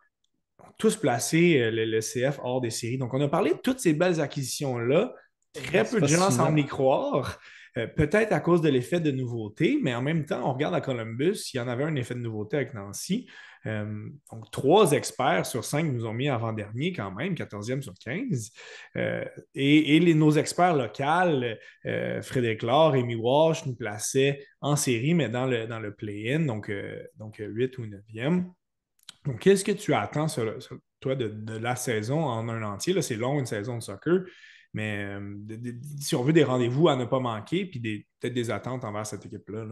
ont tous placé euh, le, CF hors des séries. Donc, on a parlé de toutes ces belles acquisitions-là. Très peu de gens semblent y croire. Euh, peut-être à cause de l'effet de nouveauté, mais en même temps, on regarde à Columbus, il y en avait un effet de nouveauté avec Nancy. Euh, donc, trois experts sur cinq nous ont mis avant-dernier quand même, 14e sur 15. et, les, nos experts locaux, Frédéric Laure, Amy Walsh, nous plaçaient en série, mais dans le, dans le play-in, donc, donc 8 ou 9e. Donc, qu'est-ce que tu attends, toi, de, la saison en un entier? C'est long, une saison de soccer, mais euh, si on veut des rendez-vous à ne pas manquer, puis peut-être des attentes envers cette équipe-là.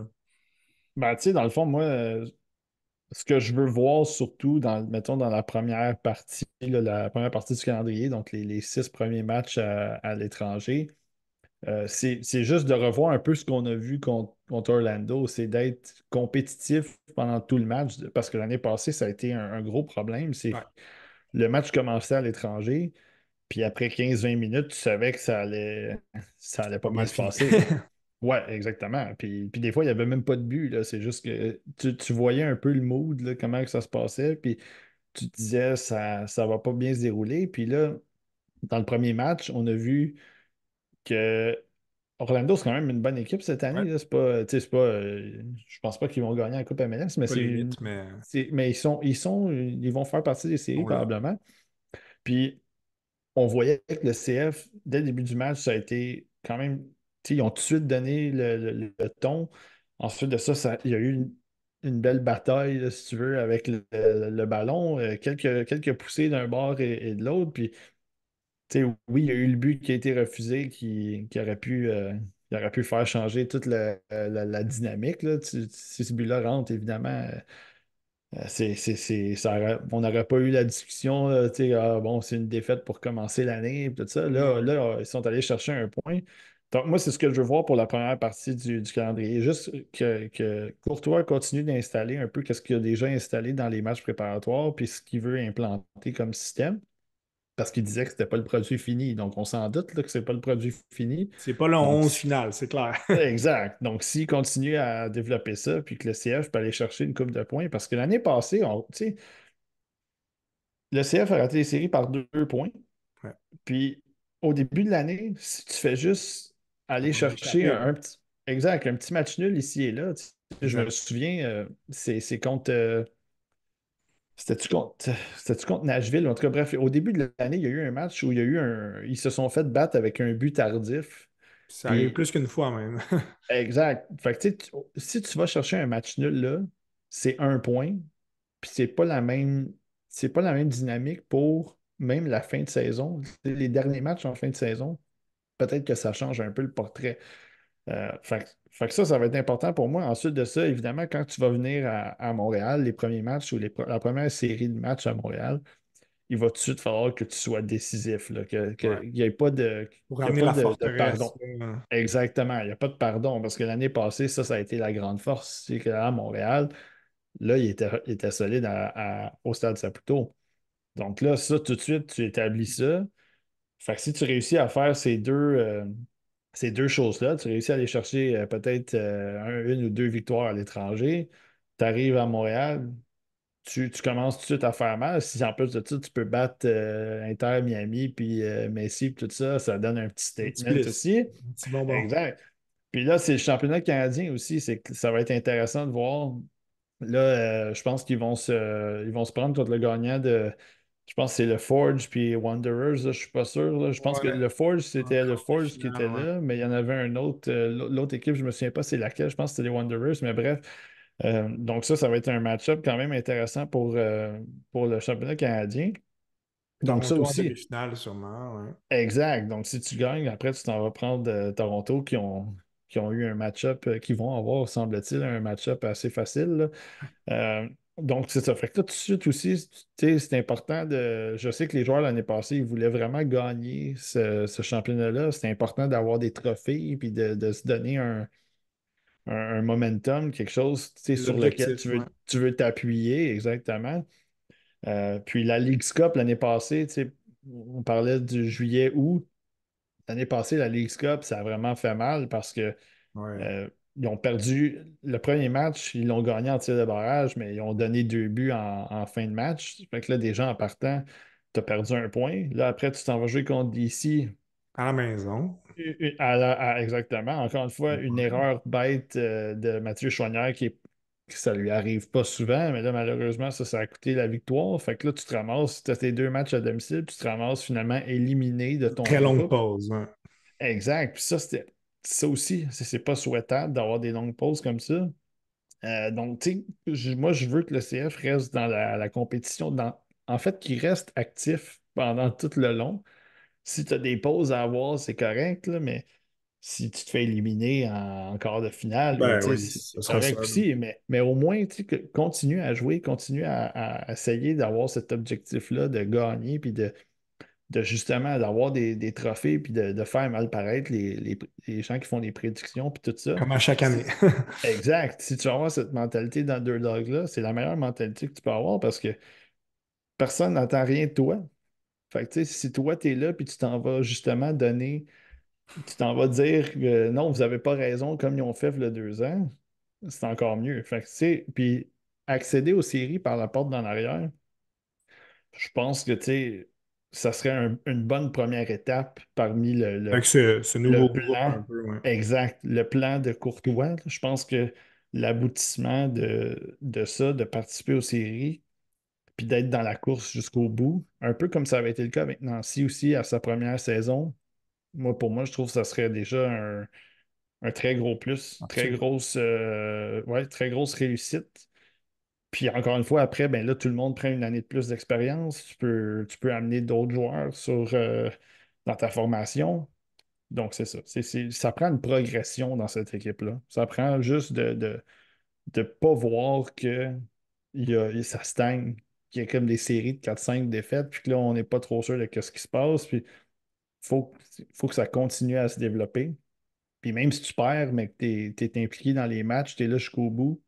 Ben, tu sais, dans le fond, moi, euh, ce que je veux voir surtout, dans, mettons, dans la première partie, la première partie du calendrier, donc les, six premiers matchs à l'étranger, euh, c'est juste de revoir un peu ce qu'on a vu contre, Orlando, c'est d'être compétitif pendant tout le match, parce que l'année passée, ça a été un, gros problème. C'est le match commençait à l'étranger, puis après 15-20 minutes, tu savais que ça allait, ça allait pas bien se passer. ouais, exactement. Puis, puis, des fois, il n'y avait même pas de but. C'est juste que tu, voyais un peu le mood, comment que ça se passait, puis tu te disais ça ne va pas bien se dérouler. Puis là, dans le premier match, on a vu que Orlando, c'est quand même une bonne équipe cette année. C'est pas, pas, euh, je pense pas qu'ils vont gagner la Coupe MLS, mais c'est. Mais... mais... ils sont, ils sont. Ils vont faire partie des séries, probablement. Puis on voyait que le CF, dès le début du match, ça a été quand même. Ils ont tout de suite donné le, ton. Ensuite de ça, il y a eu une, belle bataille, si tu veux, avec le, ballon. Euh, quelques, quelques poussées d'un bord et, et de l'autre. Puis oui, il y a eu le but qui a été refusé qui, aurait, pu, euh, aurait pu faire changer toute la, dynamique. Là. Si ce but-là rentre, évidemment, euh, c'est, on n'aurait pas eu la discussion. ah, bon, c'est une défaite pour commencer l'année. Tout ça. Là, là, ils sont allés chercher un point. Donc, moi, c'est ce que je veux voir pour la première partie du, calendrier. Juste que, que, Courtois continue d'installer un peu ce qu'il a déjà installé dans les matchs préparatoires, puis ce qu'il veut implanter comme système parce qu'il disait que c'était pas le produit fini. Donc, on s'en doute que c'est pas le produit fini. C'est pas le 11 final, c'est clair. exact. Donc, s'il continue à développer ça, puis que le CF peut aller chercher une coupe de points, parce que l'année passée, on, le CF a raté les séries par deux, points. Puis, au début de l'année, si tu fais juste aller chercher un, petit. Exact, un petit match nul ici et là. Je me souviens, euh, c'est contre. Euh, c'était-tu contre, Nashville? En tout cas, bref, au début de l'année, il y a eu un match où il y a eu un. Ils se sont fait battre avec un but tardif. Ça arrive plus qu'une fois même. exact. Fait que, si tu vas chercher un match nul là, c'est un point. Puis c'est pas la même. C'est pas la même dynamique pour même la fin de saison. Les derniers matchs en fin de saison, peut-être que ça change un peu le portrait. Euh, fait, que ça, ça va être important pour moi. Ensuite de ça, évidemment, quand tu vas venir à, Montréal, les premiers matchs ou la première série de matchs à Montréal, il va tout de suite falloir que tu sois décisif, qu'il n'y ait pas de, pardon. Exactement, il n'y a pas de pardon, parce que l'année passée, ça, ça a été la grande force. C'est qu'à Montréal, là, il était, solide au stade Saputo. Donc là, ça, tout de suite, tu établis ça. Fait que si tu réussis à faire ces deux, euh, ces deux choses-là, tu réussis à aller chercher euh, peut-être euh, une ou deux victoires à l'étranger, tu arrives à Montréal, tu, commences tout de suite à faire mal. Si en plus de ça, tu peux battre euh, Inter, Miami, puis Messi, puis tout ça, ça donne un petit statement aussi. Exact. Puis là, c'est le championnat canadien aussi. C'est, ça va être intéressant de voir. Là, je pense qu'ils vont se, ils vont se prendre contre le gagnant de, je pense que c'est le Forge puis Wanderers, je ne suis pas sûr. Je pense que le Forge, c'était le Forge qui était là, mais il y en avait un autre. Euh, l'autre équipe, je ne me souviens pas c'est laquelle. Je pense que c'était les Wanderers, mais bref. Euh, donc ça, ça va être un match-up quand même intéressant pour, euh, pour le championnat canadien. Donc, ça aussi. Finale, sûrement, Exact. Donc, si tu gagnes, après, tu t'en vas prendre Toronto qui ont, qui ont eu un match-up, qui vont avoir, semble-t-il, un match-up assez facile. Donc, c'est ça. Fait que là, tout de suite aussi, c'est important de. Je sais que les joueurs l'année passée, ils voulaient vraiment gagner ce, championnat-là. C'est important d'avoir des trophées et de, se donner un, un, momentum, quelque chose sur lequel tu veux, tu veux t'appuyer exactement. Euh, puis la League Cup l'année passée, on parlait du juillet-août. L'année passée, la League Cup, ça a vraiment fait mal parce que euh, ils ont perdu le premier match, ils l'ont gagné en tir de barrage, mais ils ont donné deux buts en, fin de match. Fait que là, déjà en partant, tu as perdu un point. Là, après, tu t'en vas jouer contre DC. À la maison. exactement. Encore une fois, une erreur bête euh, de Mathieu Chouanière qui est ça lui arrive pas souvent, mais là, malheureusement, ça, ça a coûté la victoire. Fait que là, tu te ramasses, tu as tes deux matchs à domicile, puis tu te ramasses finalement éliminé de ton. Très longue pause, Exact. Puis ça, c'était. Ça aussi, c'est pas souhaitable d'avoir des longues pauses comme ça. Euh, donc, tu sais, moi, je veux que le CF reste dans la, compétition, dans, en fait, qu'il reste actif pendant tout le long. Si tu as des pauses à avoir, c'est correct, là, mais si tu te fais éliminer en, quart de finale, ben c'est correct aussi, mais, mais au moins, continue à jouer, continue à, essayer d'avoir cet objectif-là de gagner, puis de, de justement d'avoir des, trophées, puis de, faire mal paraître les, gens qui font des prédictions, puis tout ça. Comme à chaque année. exact. Si tu vas avoir cette mentalité d'underdog-là, c'est la meilleure mentalité que tu peux avoir parce que personne n'attend rien de toi. Fait que, si toi, tu es là, puis tu t'en vas justement donner tu t'en vas dire que non, vous n'avez pas raison comme ils ont fait a deux ans, c'est encore mieux. Fait puis accéder aux séries par la porte d'en arrière, je pense que ça serait une bonne première étape parmi le, ce, nouveau plan. Exact. Le plan de Courtois. Je pense que l'aboutissement de, de ça, de participer aux séries, puis d'être dans la course jusqu'au bout, un peu comme ça avait été le cas avec Nancy aussi à sa première saison, moi, pour moi, je trouve que ça serait déjà un, très gros plus, très grosse, euh, ouais, très grosse réussite. Puis encore une fois, après, ben là, tout le monde prend une année de plus d'expérience. Tu peux, tu peux amener d'autres joueurs sur, euh, dans ta formation. Donc, c'est ça. ça prend une progression dans cette équipe-là. Ça prend juste de ne de, pas voir que y a, ça stagne, qu'il y a comme des séries de 4-5 défaites, puis que là, on n'est pas trop sûr de ce qui se passe. Puis faut, faut que ça continue à se développer. Puis même si tu perds, mais que tu es, impliqué dans les matchs, tu es là jusqu'au bout,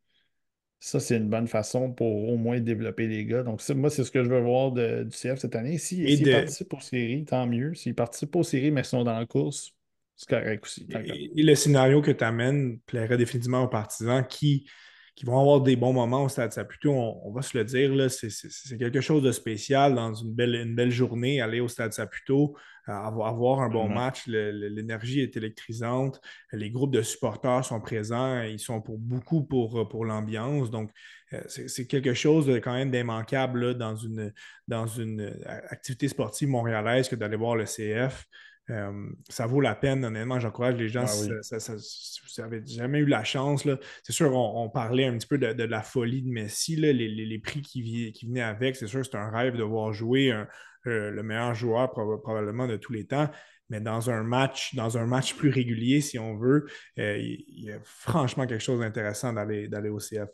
ça, c'est une bonne façon pour au moins développer les gars. Donc, moi, c'est ce que je veux voir du CF cette année. S'ils si, participent aux séries, tant mieux. S'ils participent aux séries, mais sont dans la course, c'est correct aussi. Et, le scénario que tu amènes plairait définitivement aux partisans qui qui vont avoir des bons moments au Stade Saputo, on, on va se le dire, c'est quelque chose de spécial dans une belle, une belle journée, aller au Stade Saputo, euh, avoir, un bon match, l'énergie est électrisante, les groupes de supporters sont présents, ils sont pour beaucoup pour, pour l'ambiance, donc euh, c'est quelque chose de quand même d'immanquable dans une, dans une euh, activité sportive montréalaise que d'aller voir le CF. Euh, ça vaut la peine, honnêtement. J'encourage les gens, si, vous n'avez jamais eu la chance, c'est sûr, on, parlait un petit peu de, la folie de Messi, les, prix qui, qui, venaient avec. C'est sûr, c'est un rêve de voir jouer euh, le meilleur joueur probablement de tous les temps. Mais dans un match, dans un match plus régulier, si on veut, euh, il, y a franchement quelque chose d'intéressant d'aller au CF.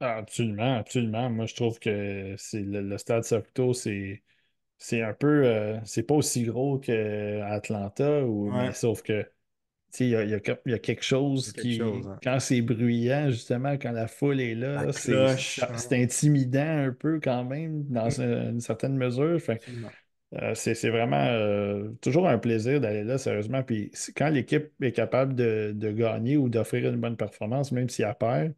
Absolument, absolument. Moi, je trouve que c'est le, Stade Saputo, c'est c'est un peu. Euh, c'est pas aussi gros qu'Atlanta, ou, mais sauf que. Il y a, y, a, y a, quelque chose qui. Hein. Quand c'est bruyant, justement, quand la foule est là, c'est intimidant un peu quand même, dans une, certaine mesure. Euh, c'est vraiment euh, toujours un plaisir d'aller là, sérieusement. Puis quand l'équipe est capable de, de gagner ou d'offrir une bonne performance, même si elle perd,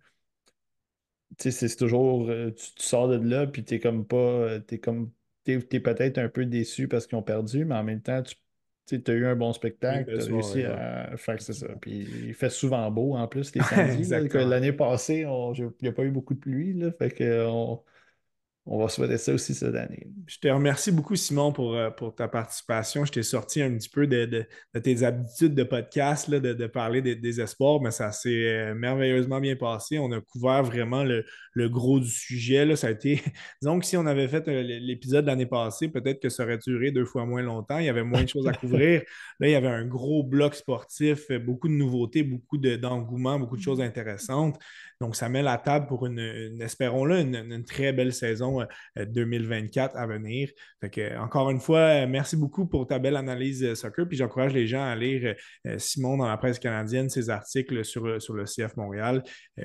c'est toujours. Tu, tu, sors de là, puis t'es comme pas. T'es comme tu es, peut-être un peu déçu parce qu'ils ont perdu, mais en même temps, tu as eu un bon spectacle, tu as réussi à faire c'est ça. Puis il fait souvent beau en plus les samedis. L'année passée, il n'y a pas eu beaucoup de pluie. Là, fait que on, on va souhaiter ça aussi cette année. Je te remercie beaucoup, Simon, pour, euh, pour ta participation. Je t'ai sorti un petit peu de, tes habitudes de podcast, là, de, parler des, espoirs, mais ça s'est euh, merveilleusement bien passé. On a couvert vraiment le, gros du sujet. Là. Ça a été, disons que si on avait fait euh, l'épisode l'année passée, peut-être que ça aurait duré deux fois moins longtemps. Il y avait moins de choses à couvrir. Là, il y avait un gros bloc sportif, beaucoup de nouveautés, beaucoup d'engouement, beaucoup de choses intéressantes. Donc, ça met la table pour une, espérons-le, une, très belle saison 2024 à venir. encore une fois, merci beaucoup pour ta belle analyse soccer. Puis j'encourage les gens à lire Simon dans la presse canadienne, ses articles sur, sur le CF Montréal.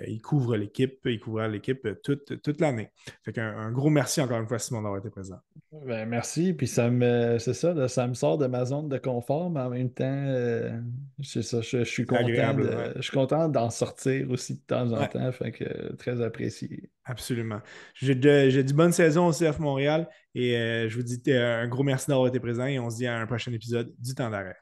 il couvre l'équipe, il couvre l'équipe toute, toute l'année. Fait qu'un un gros merci encore une fois, Simon, d'avoir été présent. Ben, merci. Puis ça me c'est ça, ça me sort de ma zone de confort, mais en même temps, euh, ça, je, suis content. Je suis content d'en sortir aussi de temps en temps. Que très apprécié. Absolument. J'ai dit bonne saison au CF Montréal et euh, je vous dis un gros merci d'avoir été présent et on se dit à un prochain épisode du temps d'arrêt.